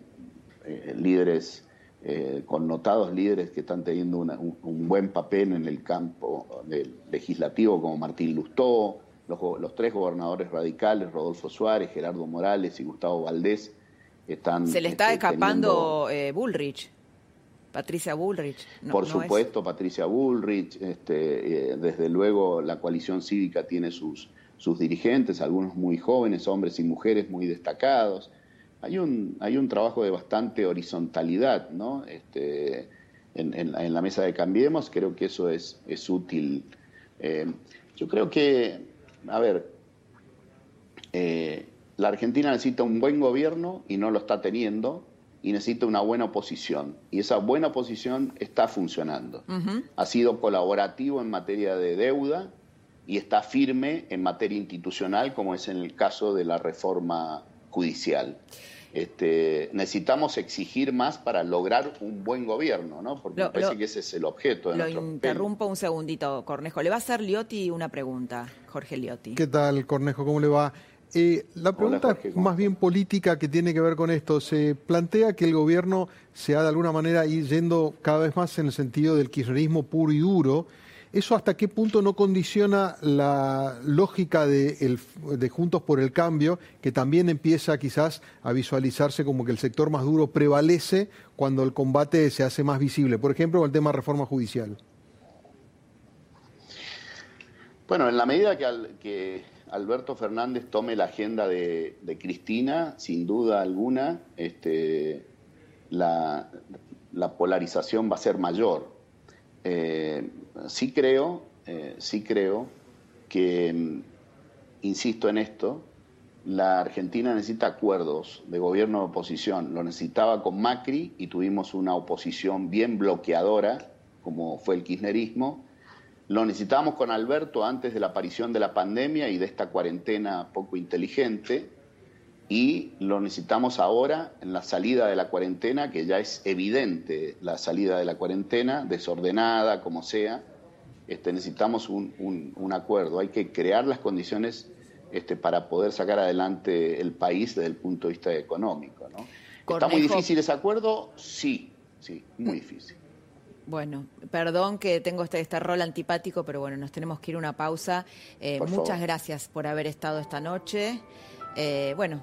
eh, líderes, eh, connotados líderes que están teniendo un, buen papel en el campo legislativo, como Martín Lustó, los, tres gobernadores radicales, Rodolfo Suárez, Gerardo Morales y Gustavo Valdés, están... Se le está este, escapando eh, Bullrich. Patricia Bullrich. Por supuesto, Patricia Bullrich. Este, eh, desde luego, la coalición cívica tiene sus, sus dirigentes, algunos muy jóvenes, hombres y mujeres muy destacados. Hay un, hay un trabajo de bastante horizontalidad ¿no? este, en, la mesa de Cambiemos. Creo que eso es, es útil. Eh, yo creo que a ver, eh, la Argentina necesita un buen gobierno y no lo está teniendo, y necesita una buena oposición. Y esa buena oposición está funcionando. Ha sido colaborativo en materia de deuda y está firme en materia institucional, como es en el caso de la reforma judicial. Este, necesitamos exigir más para lograr un buen gobierno, ¿no? Porque me parece que ese es el objeto de Lo interrumpo un segundito, Cornejo. Le va a hacer Liotti una pregunta, Jorge Liotti. ¿Qué tal, Cornejo? ¿Cómo le va? Eh, la pregunta más bien política que tiene que ver con esto, se plantea que el gobierno se ha de alguna manera yendo cada vez más en el sentido del kirchnerismo puro y duro, ¿Eso hasta qué punto no condiciona la lógica de, Juntos por el Cambio, que también empieza quizás a visualizarse como que el sector más duro prevalece cuando el combate se hace más visible? Por ejemplo, con el tema de reforma judicial. Bueno, en la medida que, Alberto Fernández tome la agenda de, Cristina, sin duda alguna, este, la polarización va a ser mayor. Eh, sí creo, eh, sí creo que, mm, insisto en esto, la Argentina necesita acuerdos de gobierno de oposición. Lo necesitaba con Macri y tuvimos una oposición bien bloqueadora, como fue el kirchnerismo. Lo necesitábamos con Alberto antes de la aparición de la pandemia y de esta cuarentena poco inteligente y lo necesitamos ahora en la salida de la cuarentena, que ya es evidente la salida de la cuarentena, desordenada, como sea. Este, necesitamos un, un, acuerdo, hay que crear las condiciones este, para poder sacar adelante el país desde el punto de vista económico. ¿no? ¿Está muy difícil ese acuerdo? Sí, sí, muy difícil. Bueno, perdón que tengo este, este rol antipático, pero bueno, nos tenemos que ir a una pausa. Eh, muchas gracias por haber estado esta noche. Eh, bueno,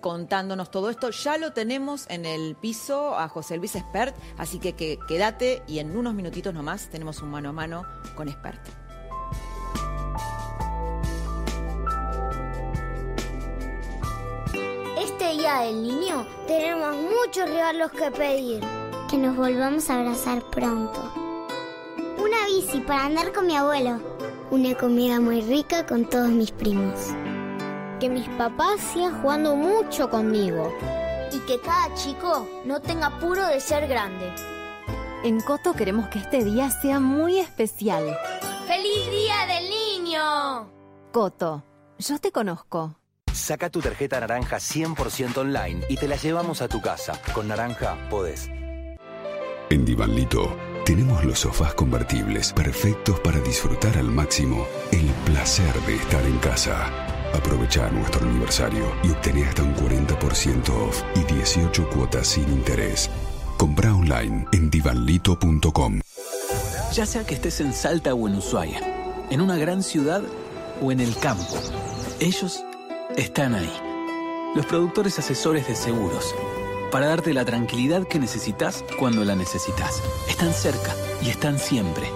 contándonos todo esto. Ya lo tenemos en el piso a José Luis Espert, así que, que quédate y en unos minutitos nomás tenemos un mano a mano con Espert. Este día del niño tenemos muchos regalos que pedir. Que nos volvamos a abrazar pronto. Una bici para andar con mi abuelo. Una comida muy rica con todos mis primos que mis papás sigan jugando mucho conmigo. Y que cada chico no tenga apuro de ser grande. En Coto queremos que este día sea muy especial. ¡Feliz Día del Niño! Coto, yo te conozco. Saca tu tarjeta naranja 100% online y te la llevamos a tu casa. Con naranja podés. En Divanlito tenemos los sofás convertibles perfectos para disfrutar al máximo el placer de estar en casa. Aprovecha nuestro aniversario y obtené hasta un 40% off y 18 cuotas sin interés. Compra online en divanlito.com. Ya sea que estés en Salta o en Ushuaia, en una gran ciudad o en el campo, ellos están ahí. Los productores asesores de seguros, para darte la tranquilidad que necesitas cuando la necesitas. Están cerca y están siempre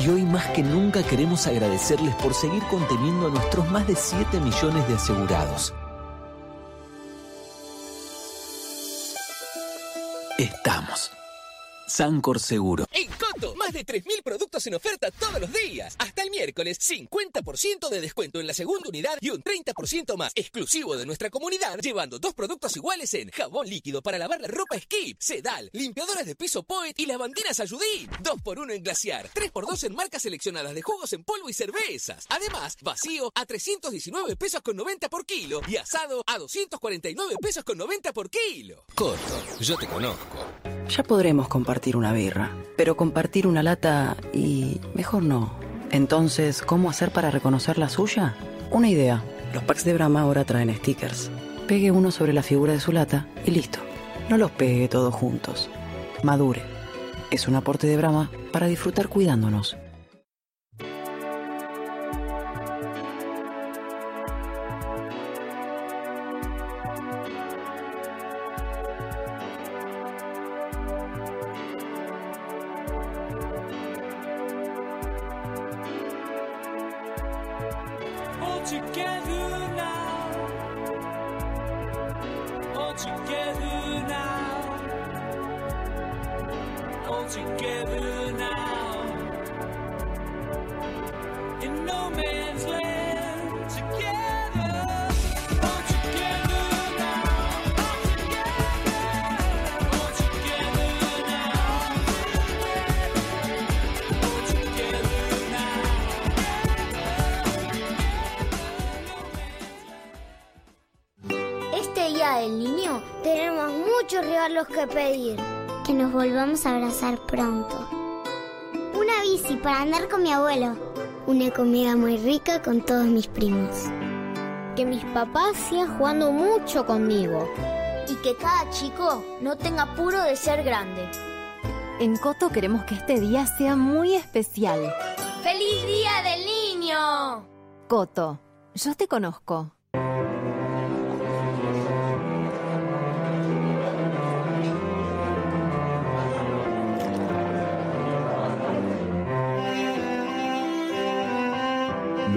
y hoy más que nunca queremos agradecerles por seguir conteniendo a nuestros más de 7 millones de asegurados. Estamos. Sancor Seguro. En Coto, más de 3.000 productos en oferta todos los días. Hasta el miércoles, 50% de descuento en la segunda unidad y un 30% más exclusivo de nuestra comunidad, llevando dos productos iguales en jabón líquido para lavar la ropa Skip, Sedal, limpiadoras de piso Poet y lavandinas Ayudín. 2x1 en Glaciar, 3x2 en marcas seleccionadas de jugos en polvo y cervezas. Además, vacío a 319 pesos con 90 por kilo y asado a 249 pesos con 90 por kilo. Coto, yo te conozco. Ya podremos compartir una birra, pero compartir una lata y mejor no. Entonces, ¿cómo hacer para reconocer la suya? Una idea. Los packs de Brahma ahora traen stickers. Pegue uno sobre la figura de su lata y listo. No los pegue todos juntos. Madure. Es un aporte de Brahma para disfrutar cuidándonos. Una comida muy rica con todos mis primos. Que mis papás sigan jugando mucho conmigo. Y que cada chico no tenga apuro de ser grande. En Coto queremos que este día sea muy especial. ¡Feliz Día del Niño! Coto, yo te conozco.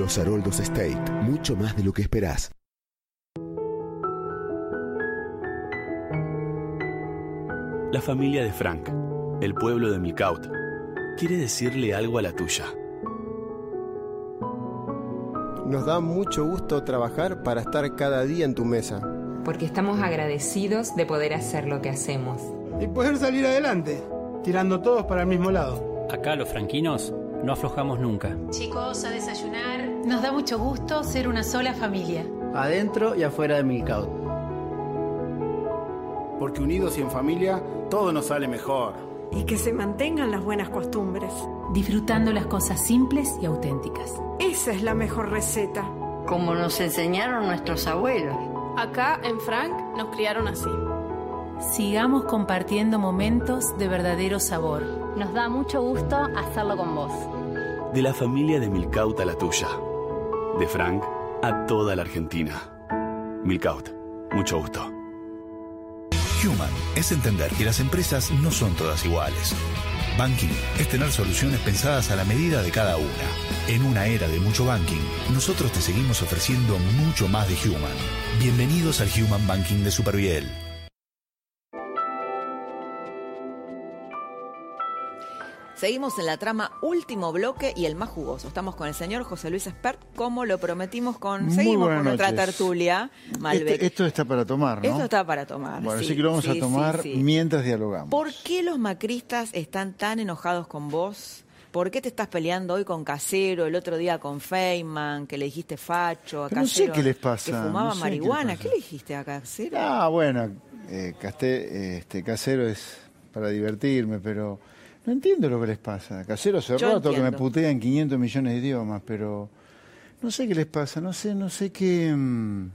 Los Haroldos State, mucho más de lo que esperás. La familia de Frank, el pueblo de Milcaut, quiere decirle algo a la tuya. Nos da mucho gusto trabajar para estar cada día en tu mesa. Porque estamos agradecidos de poder hacer lo que hacemos. Y poder salir adelante, tirando todos para el mismo lado. Acá los franquinos no aflojamos nunca. Chicos, a desayunar. Nos da mucho gusto ser una sola familia. Adentro y afuera de Milcaut. Porque unidos y en familia, todo nos sale mejor. Y que se mantengan las buenas costumbres. Disfrutando las cosas simples y auténticas. Esa es la mejor receta. Como nos enseñaron nuestros abuelos. Acá en Frank nos criaron así. Sigamos compartiendo momentos de verdadero sabor. Nos da mucho gusto hacerlo con vos. De la familia de Milcaut a la tuya. De Frank a toda la Argentina. Milcaut, mucho gusto. Human es entender que las empresas no son todas iguales. Banking es tener soluciones pensadas a la medida de cada una. En una era de mucho banking, nosotros te seguimos ofreciendo mucho más de Human. Bienvenidos al Human Banking de Superviel. Seguimos en la trama último bloque y el más jugoso. Estamos con el señor José Luis Espert, como lo prometimos con. Muy seguimos con nuestra noches. tertulia. Malbec. Este- esto está para tomar, ¿no? Esto está para tomar. Bueno, sí, así que lo vamos sí, a tomar sí. mientras dialogamos. ¿Por qué los macristas están tan enojados con vos? ¿Por qué te estás peleando hoy con Casero, el otro día con Feynman, que le dijiste facho a Pero no sé Casero? qué les pasa, Que fumaba no sé qué les marihuana. pasa. ¿Qué le dijiste a Casero? Ah, bueno, eh, casté, este, casero es para divertirme, pero no entiendo lo que les pasa. Casero hace Yo rato que me entiendo. putea en 500 millones de idiomas, pero no sé qué les pasa, no sé, no sé qué, mm,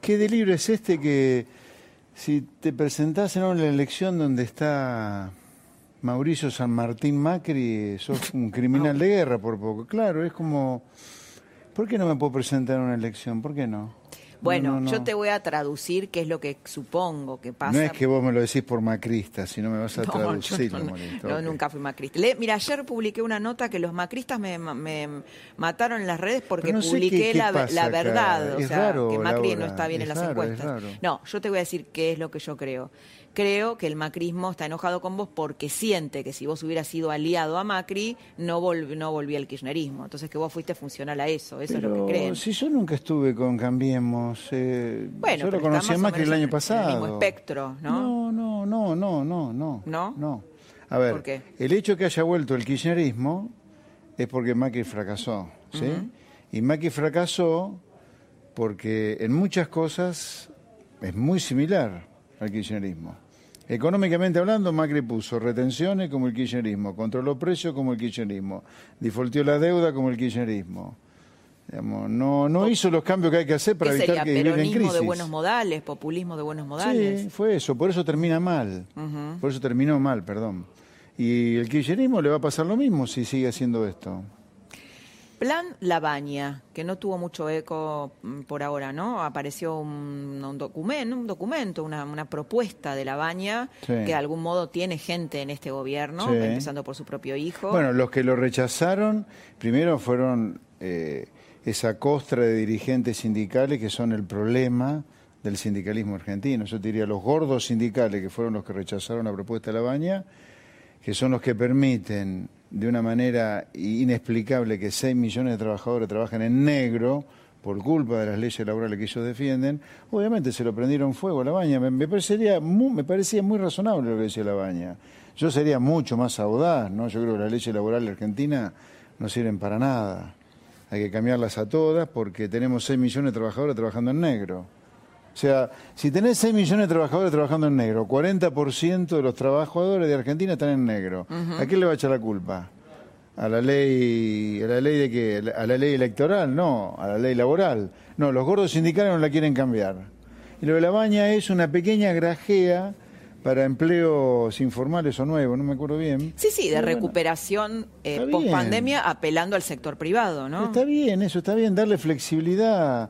qué delirio es este que si te presentás en una elección donde está Mauricio San Martín Macri, sos un <laughs> criminal de guerra por poco. Claro, es como, ¿por qué no me puedo presentar en una elección? ¿Por qué no? Bueno, No, no, yo te voy a traducir qué es lo que supongo que pasa. No es que vos me lo decís por macrista, sino me vas a <laughs> traducir. yo no, nunca fui macrista. Le- mira, ayer publiqué una nota que los macristas me, me mataron en las redes porque publiqué qué- qué la, verdad. O Es sea, raro, que Macri no está bien en las raro, es encuestas. No, yo te voy a decir qué es lo que yo creo. Creo que el macrismo está enojado con vos porque siente que si vos hubieras sido aliado a Macri, no, vol no volvía el kirchnerismo. Entonces que vos fuiste funcional a eso, eso es lo que creen. Si yo nunca estuve con Cambiemos, eh, bueno, yo lo conocí a Macri el año pasado. El mismo espectro, ¿no? No, no, no, no, no. ¿No? No. A ver, el hecho que haya vuelto el kirchnerismo es porque Macri fracasó, ¿sí? Y Macri fracasó porque en muchas cosas es muy similar al kirchnerismo. Económicamente hablando, Macri puso retenciones como el kirchnerismo, controló precios como el kirchnerismo, difolteó la deuda como el kirchnerismo. no, no hizo los cambios que hay que hacer para evitar que viviera en crisis. de buenos modales, populismo de buenos modales. Sí, fue eso, por eso termina mal. Por eso terminó mal, perdón. Y el kirchnerismo le va a pasar lo mismo si sigue haciendo esto. Plan Labaña, que no tuvo mucho eco mm, por ahora, ¿no? Apareció un, documento, un documento, una, propuesta de Labaña que de algún modo tiene gente en este gobierno, empezando por su propio hijo. Bueno, los que lo rechazaron primero fueron eh, esa costra de dirigentes sindicales que son el problema del sindicalismo argentino. Yo diría los gordos sindicales que fueron los que rechazaron la propuesta de Labaña, que son los que permiten de una manera inexplicable que 6 millones de trabajadores trabajan en negro por culpa de las leyes laborales que ellos defienden, obviamente se lo prendieron fuego a la baña. Me, parecería muy, me parecía muy razonable lo que decía la baña. Yo sería mucho más audaz, ¿no? Yo creo que las leyes laborales argentinas no sirven para nada. Hay que cambiarlas a todas porque tenemos 6 millones de trabajadores trabajando en negro. O sea, si tenés 6 millones de trabajadores trabajando en negro, 40% de los trabajadores de Argentina están en negro. ¿A quién le va a echar la culpa? ¿A la ley, a la ley de qué? ¿A la ley electoral? No, a la ley laboral. No, los gordos sindicales no la quieren cambiar. Y lo de la baña es una pequeña grajea para empleos informales o nuevos, no me acuerdo bien. Sí, sí, de recuperación eh, post pandemia apelando al sector privado, ¿no? Está bien, eso está bien, darle flexibilidad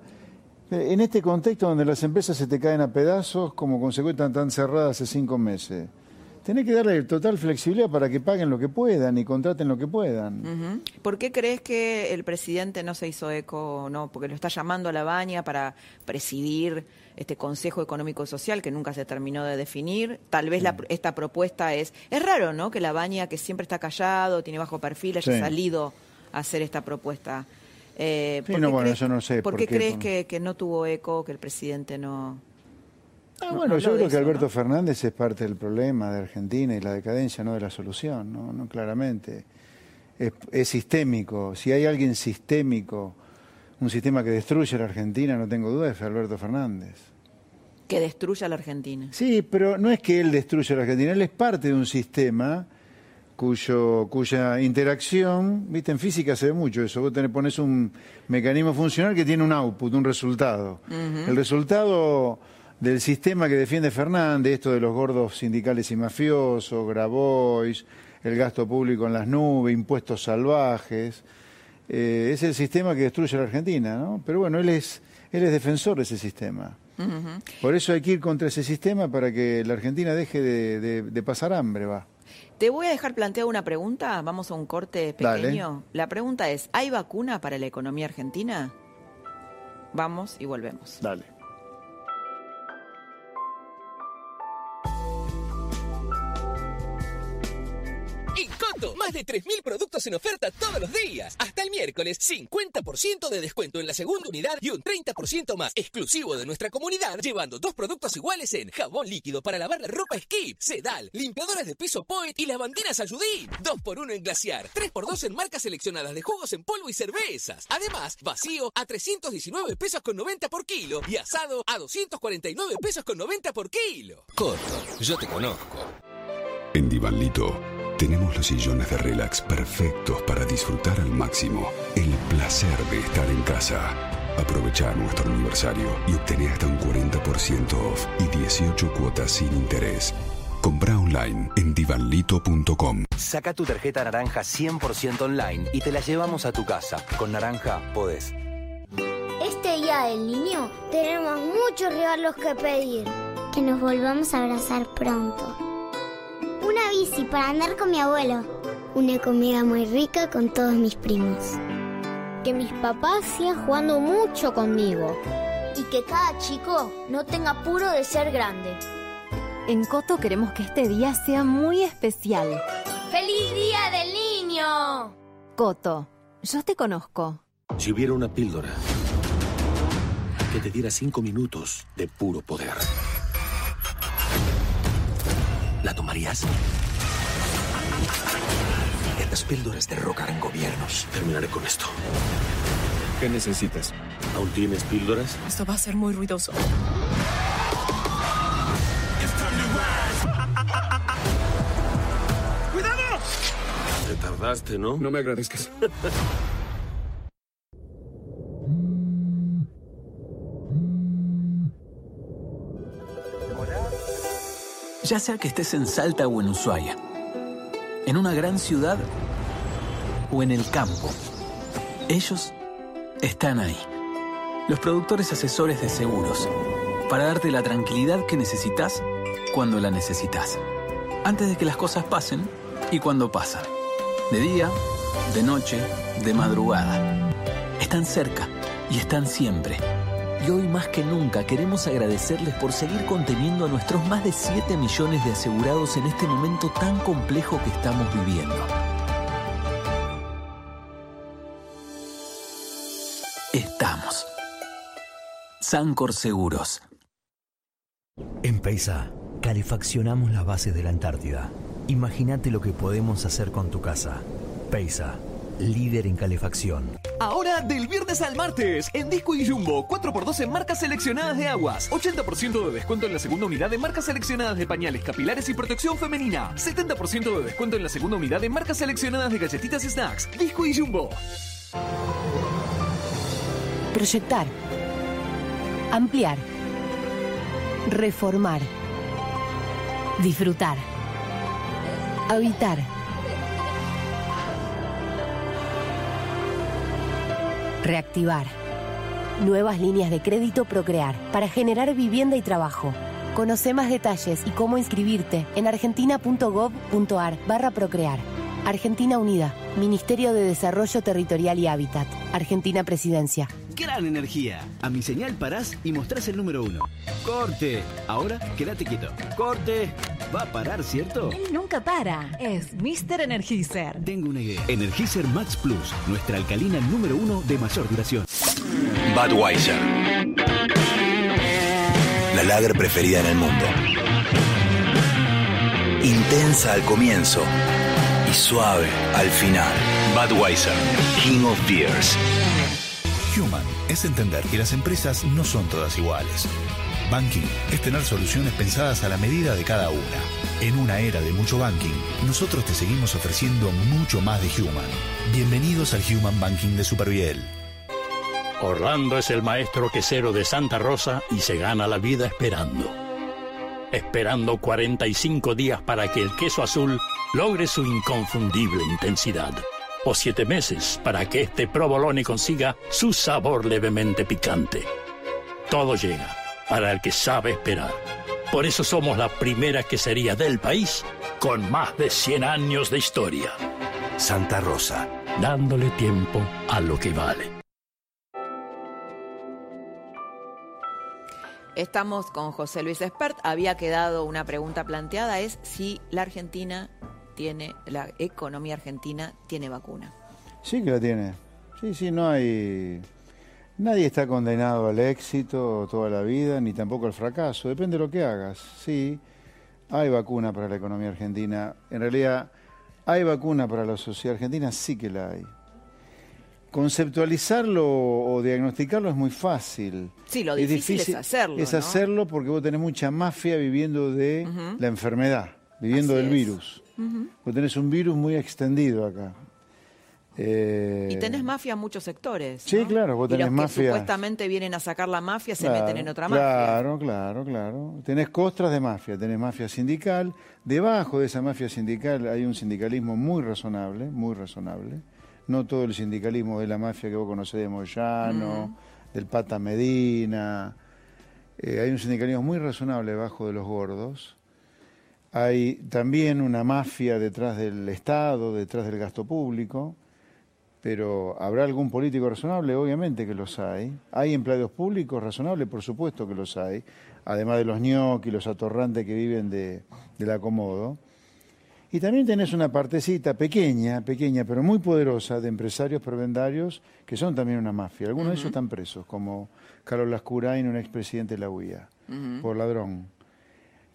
en este contexto donde las empresas se te caen a pedazos como consecuencia tan cerradas hace cinco meses, tenés que darle total flexibilidad para que paguen lo que puedan y contraten lo que puedan. ¿Por qué crees que el presidente no se hizo eco, no? Porque lo está llamando a la baña para presidir este Consejo Económico y Social que nunca se terminó de definir. Tal vez esta propuesta es... Es raro, ¿no? Que la baña, que siempre está callado, tiene bajo perfil, haya salido a hacer esta propuesta. Eh, no, bueno, yo no sé. ¿Por, qué, crees que, no tuvo eco, que el presidente no... Ah, bueno, yo creo que Alberto Fernández es parte del problema de Argentina y la decadencia, no de la solución, no, no claramente. Es, sistémico. Si hay alguien sistémico, un sistema que destruye a la Argentina, no tengo duda, es Alberto Fernández. Que destruya a la Argentina. Sí, pero no es que él destruya a la Argentina, él es parte de un sistema cuyo, cuya interacción, viste, en física se ve mucho eso, vos tenés, pones un mecanismo funcional que tiene un output, un resultado. El resultado del sistema que defiende Fernández, esto de los gordos sindicales y mafiosos, Grabois, el gasto público en las nubes, impuestos salvajes, eh, es el sistema que destruye a la Argentina, ¿no? Pero bueno, él es, él es defensor de ese sistema. Por eso hay que ir contra ese sistema para que la Argentina deje de pasar hambre, va. Te voy a dejar planteada una pregunta, vamos a un corte pequeño. La pregunta es, ¿hay vacuna para la economía argentina? Vamos y volvemos. Dale. Más de 3.000 productos en oferta todos los días. Hasta el miércoles, 50% de descuento en la segunda unidad y un 30% más exclusivo de nuestra comunidad, llevando dos productos iguales en jabón líquido para lavar la ropa Skip, Sedal, limpiadores de piso Poet y lavandinas Ayudín. 2x1 en Glaciar, 3x2 en marcas seleccionadas de jugos en polvo y cervezas. Además, vacío a 319 pesos con 90 por kilo y asado a 249 pesos con 90 por kilo. Corto, yo te conozco. En Divanlito tenemos los sillones de relax perfectos para disfrutar al máximo el placer de estar en casa. Aprovecha nuestro aniversario y obtener hasta un 40% off y 18 cuotas sin interés. Compra online en divanlito.com. Saca tu tarjeta naranja 100% online y te la llevamos a tu casa. Con Naranja podés. Este día del niño tenemos muchos regalos que pedir. Que nos volvamos a abrazar pronto bici para andar con mi abuelo. Una comida muy rica con todos mis primos. Que mis papás sigan jugando mucho conmigo. Y que cada chico no tenga apuro de ser grande. En Coto queremos que este día sea muy especial. ¡Feliz Día del Niño! Coto, yo te conozco. Si hubiera una píldora que te diera cinco minutos de puro poder, ¿la tomarías? Las píldoras derrocarán gobiernos. Terminaré con esto. ¿Qué necesitas? ¿Aún tienes píldoras? Esto va a ser muy ruidoso. ¡Cuidado! Te tardaste, ¿no? No me agradezcas. Ya sea que estés en Salta o en Ushuaia, en una gran ciudad o en el campo, ellos están ahí. Los productores asesores de seguros, para darte la tranquilidad que necesitas cuando la necesitas. Antes de que las cosas pasen y cuando pasan. De día, de noche, de madrugada. Están cerca y están siempre. Y hoy más que nunca queremos agradecerles por seguir conteniendo a nuestros más de 7 millones de asegurados en este momento tan complejo que estamos viviendo. Estamos. Sancor Seguros. En Peisa, calefaccionamos las bases de la Antártida. Imagínate lo que podemos hacer con tu casa. Peisa líder en calefacción. Ahora del viernes al martes, en Disco y Jumbo, 4x2 en marcas seleccionadas de aguas, 80% de descuento en la segunda unidad de marcas seleccionadas de pañales, capilares y protección femenina, 70% de descuento en la segunda unidad de marcas seleccionadas de galletitas y snacks. Disco y Jumbo. Proyectar. Ampliar. Reformar. Disfrutar. Habitar Reactivar. Nuevas líneas de crédito Procrear para generar vivienda y trabajo. Conoce más detalles y cómo inscribirte en argentina.gov.ar barra Procrear. Argentina Unida, Ministerio de Desarrollo Territorial y Hábitat, Argentina Presidencia. Gran energía. A mi señal parás y mostrás el número uno. Corte. Ahora quédate quieto. Corte. Va a parar, ¿cierto? Él nunca para. Es Mr. Energizer. Tengo una idea. Energizer Max Plus, nuestra alcalina número uno de mayor duración. Budweiser. La lager preferida en el mundo. Intensa al comienzo y suave al final. Budweiser, King of Beers. Human es entender que las empresas no son todas iguales. Banking es tener soluciones pensadas a la medida de cada una. En una era de mucho banking, nosotros te seguimos ofreciendo mucho más de Human. Bienvenidos al Human Banking de Superviel. Orlando es el maestro quesero de Santa Rosa y se gana la vida esperando. Esperando 45 días para que el queso azul logre su inconfundible intensidad o siete meses para que este provolone consiga su sabor levemente picante. Todo llega para el que sabe esperar. Por eso somos la primera quesería del país con más de 100 años de historia. Santa Rosa. Dándole tiempo a lo que vale. Estamos con José Luis Espert. Había quedado una pregunta planteada, es si la Argentina tiene, la economía argentina tiene vacuna. Sí que la tiene. Sí, sí, no hay... Nadie está condenado al éxito toda la vida, ni tampoco al fracaso. Depende de lo que hagas. Sí, hay vacuna para la economía argentina. En realidad, hay vacuna para la sociedad argentina, sí que la hay. Conceptualizarlo o diagnosticarlo es muy fácil. Sí, lo difícil es, hacerlo. Es hacerlo porque vos tenés mucha mafia viviendo de la enfermedad, viviendo del virus. Vos tenés un virus muy extendido acá. Eh, y tenés mafia en muchos sectores. Sí, claro, vos tenés y los mafia. Que supuestamente vienen a sacar la mafia se meten en otra mafia. Claro, claro, claro. Tenés costras de mafia, tenés mafia sindical. Debajo de esa mafia sindical hay un sindicalismo muy razonable, muy razonable. No todo el sindicalismo de la mafia que vos conocés de Moyano, del Pata Medina. Eh, hay un sindicalismo muy razonable debajo de los gordos. Hay también una mafia detrás del Estado, detrás del gasto público. Pero ¿habrá algún político razonable? Obviamente que los hay. ¿Hay empleados públicos razonables? Por supuesto que los hay, además de los ñoquis, los atorrantes que viven de, del acomodo. Y también tenés una partecita pequeña, pequeña, pero muy poderosa de empresarios prebendarios que son también una mafia. Algunos de ellos están presos, como Carlos Lascurain, un expresidente de la UIA, por ladrón.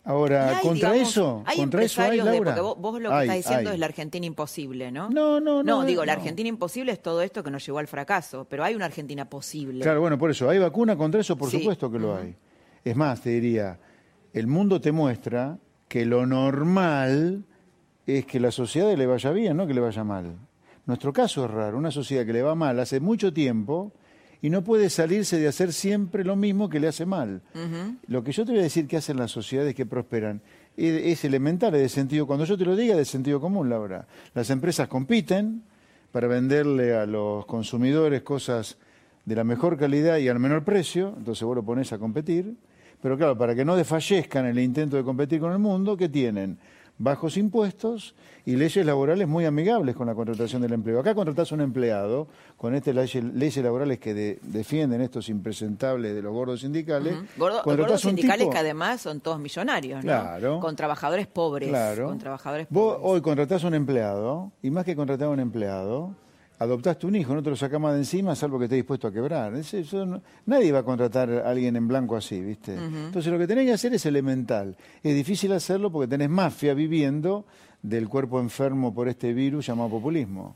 Ahora, contra eso, hay contra eso hay, de- porque vos, vos lo que Hay, estás diciendo es la Argentina imposible, ¿no? No, no, no. No, digo, la. Argentina imposible es todo esto que nos llevó al fracaso, pero hay una Argentina posible. Claro, bueno, por eso, ¿hay vacuna contra eso? Por Sí. supuesto que lo hay. Es más, te diría, el mundo te muestra que lo normal es que la sociedad le vaya bien, no que le vaya mal. Nuestro caso es raro, una sociedad que le va mal hace mucho tiempo y no puede salirse de hacer siempre lo mismo que le hace mal. Lo que yo te voy a decir que hacen las sociedades que prosperan es, es elemental, es de sentido, cuando yo te lo diga, es de sentido común, Laura. Las empresas compiten para venderle a los consumidores cosas de la mejor calidad y al menor precio, entonces vos lo pones a competir, pero claro, para que no desfallezcan en el intento de competir con el mundo, ¿qué tienen? Bajos impuestos y leyes laborales muy amigables con la contratación del empleo. Acá contratás a un empleado con estas leyes, leyes laborales que de- defienden estos impresentables de los gordos sindicales. Gordo- gordos sindicales tipo- que además son todos millonarios, ¿no? Claro. Con trabajadores pobres. Claro. Con trabajadores Vos hoy contratás a un empleado, y más que contratar a un empleado, adoptaste un hijo, no te lo sacás más de encima, salvo que estés dispuesto a quebrar. Es- eso no- nadie va a contratar a alguien en blanco así, ¿viste? Entonces lo que tenés que hacer es elemental. Es difícil hacerlo porque tenés mafia viviendo del cuerpo enfermo por este virus llamado populismo.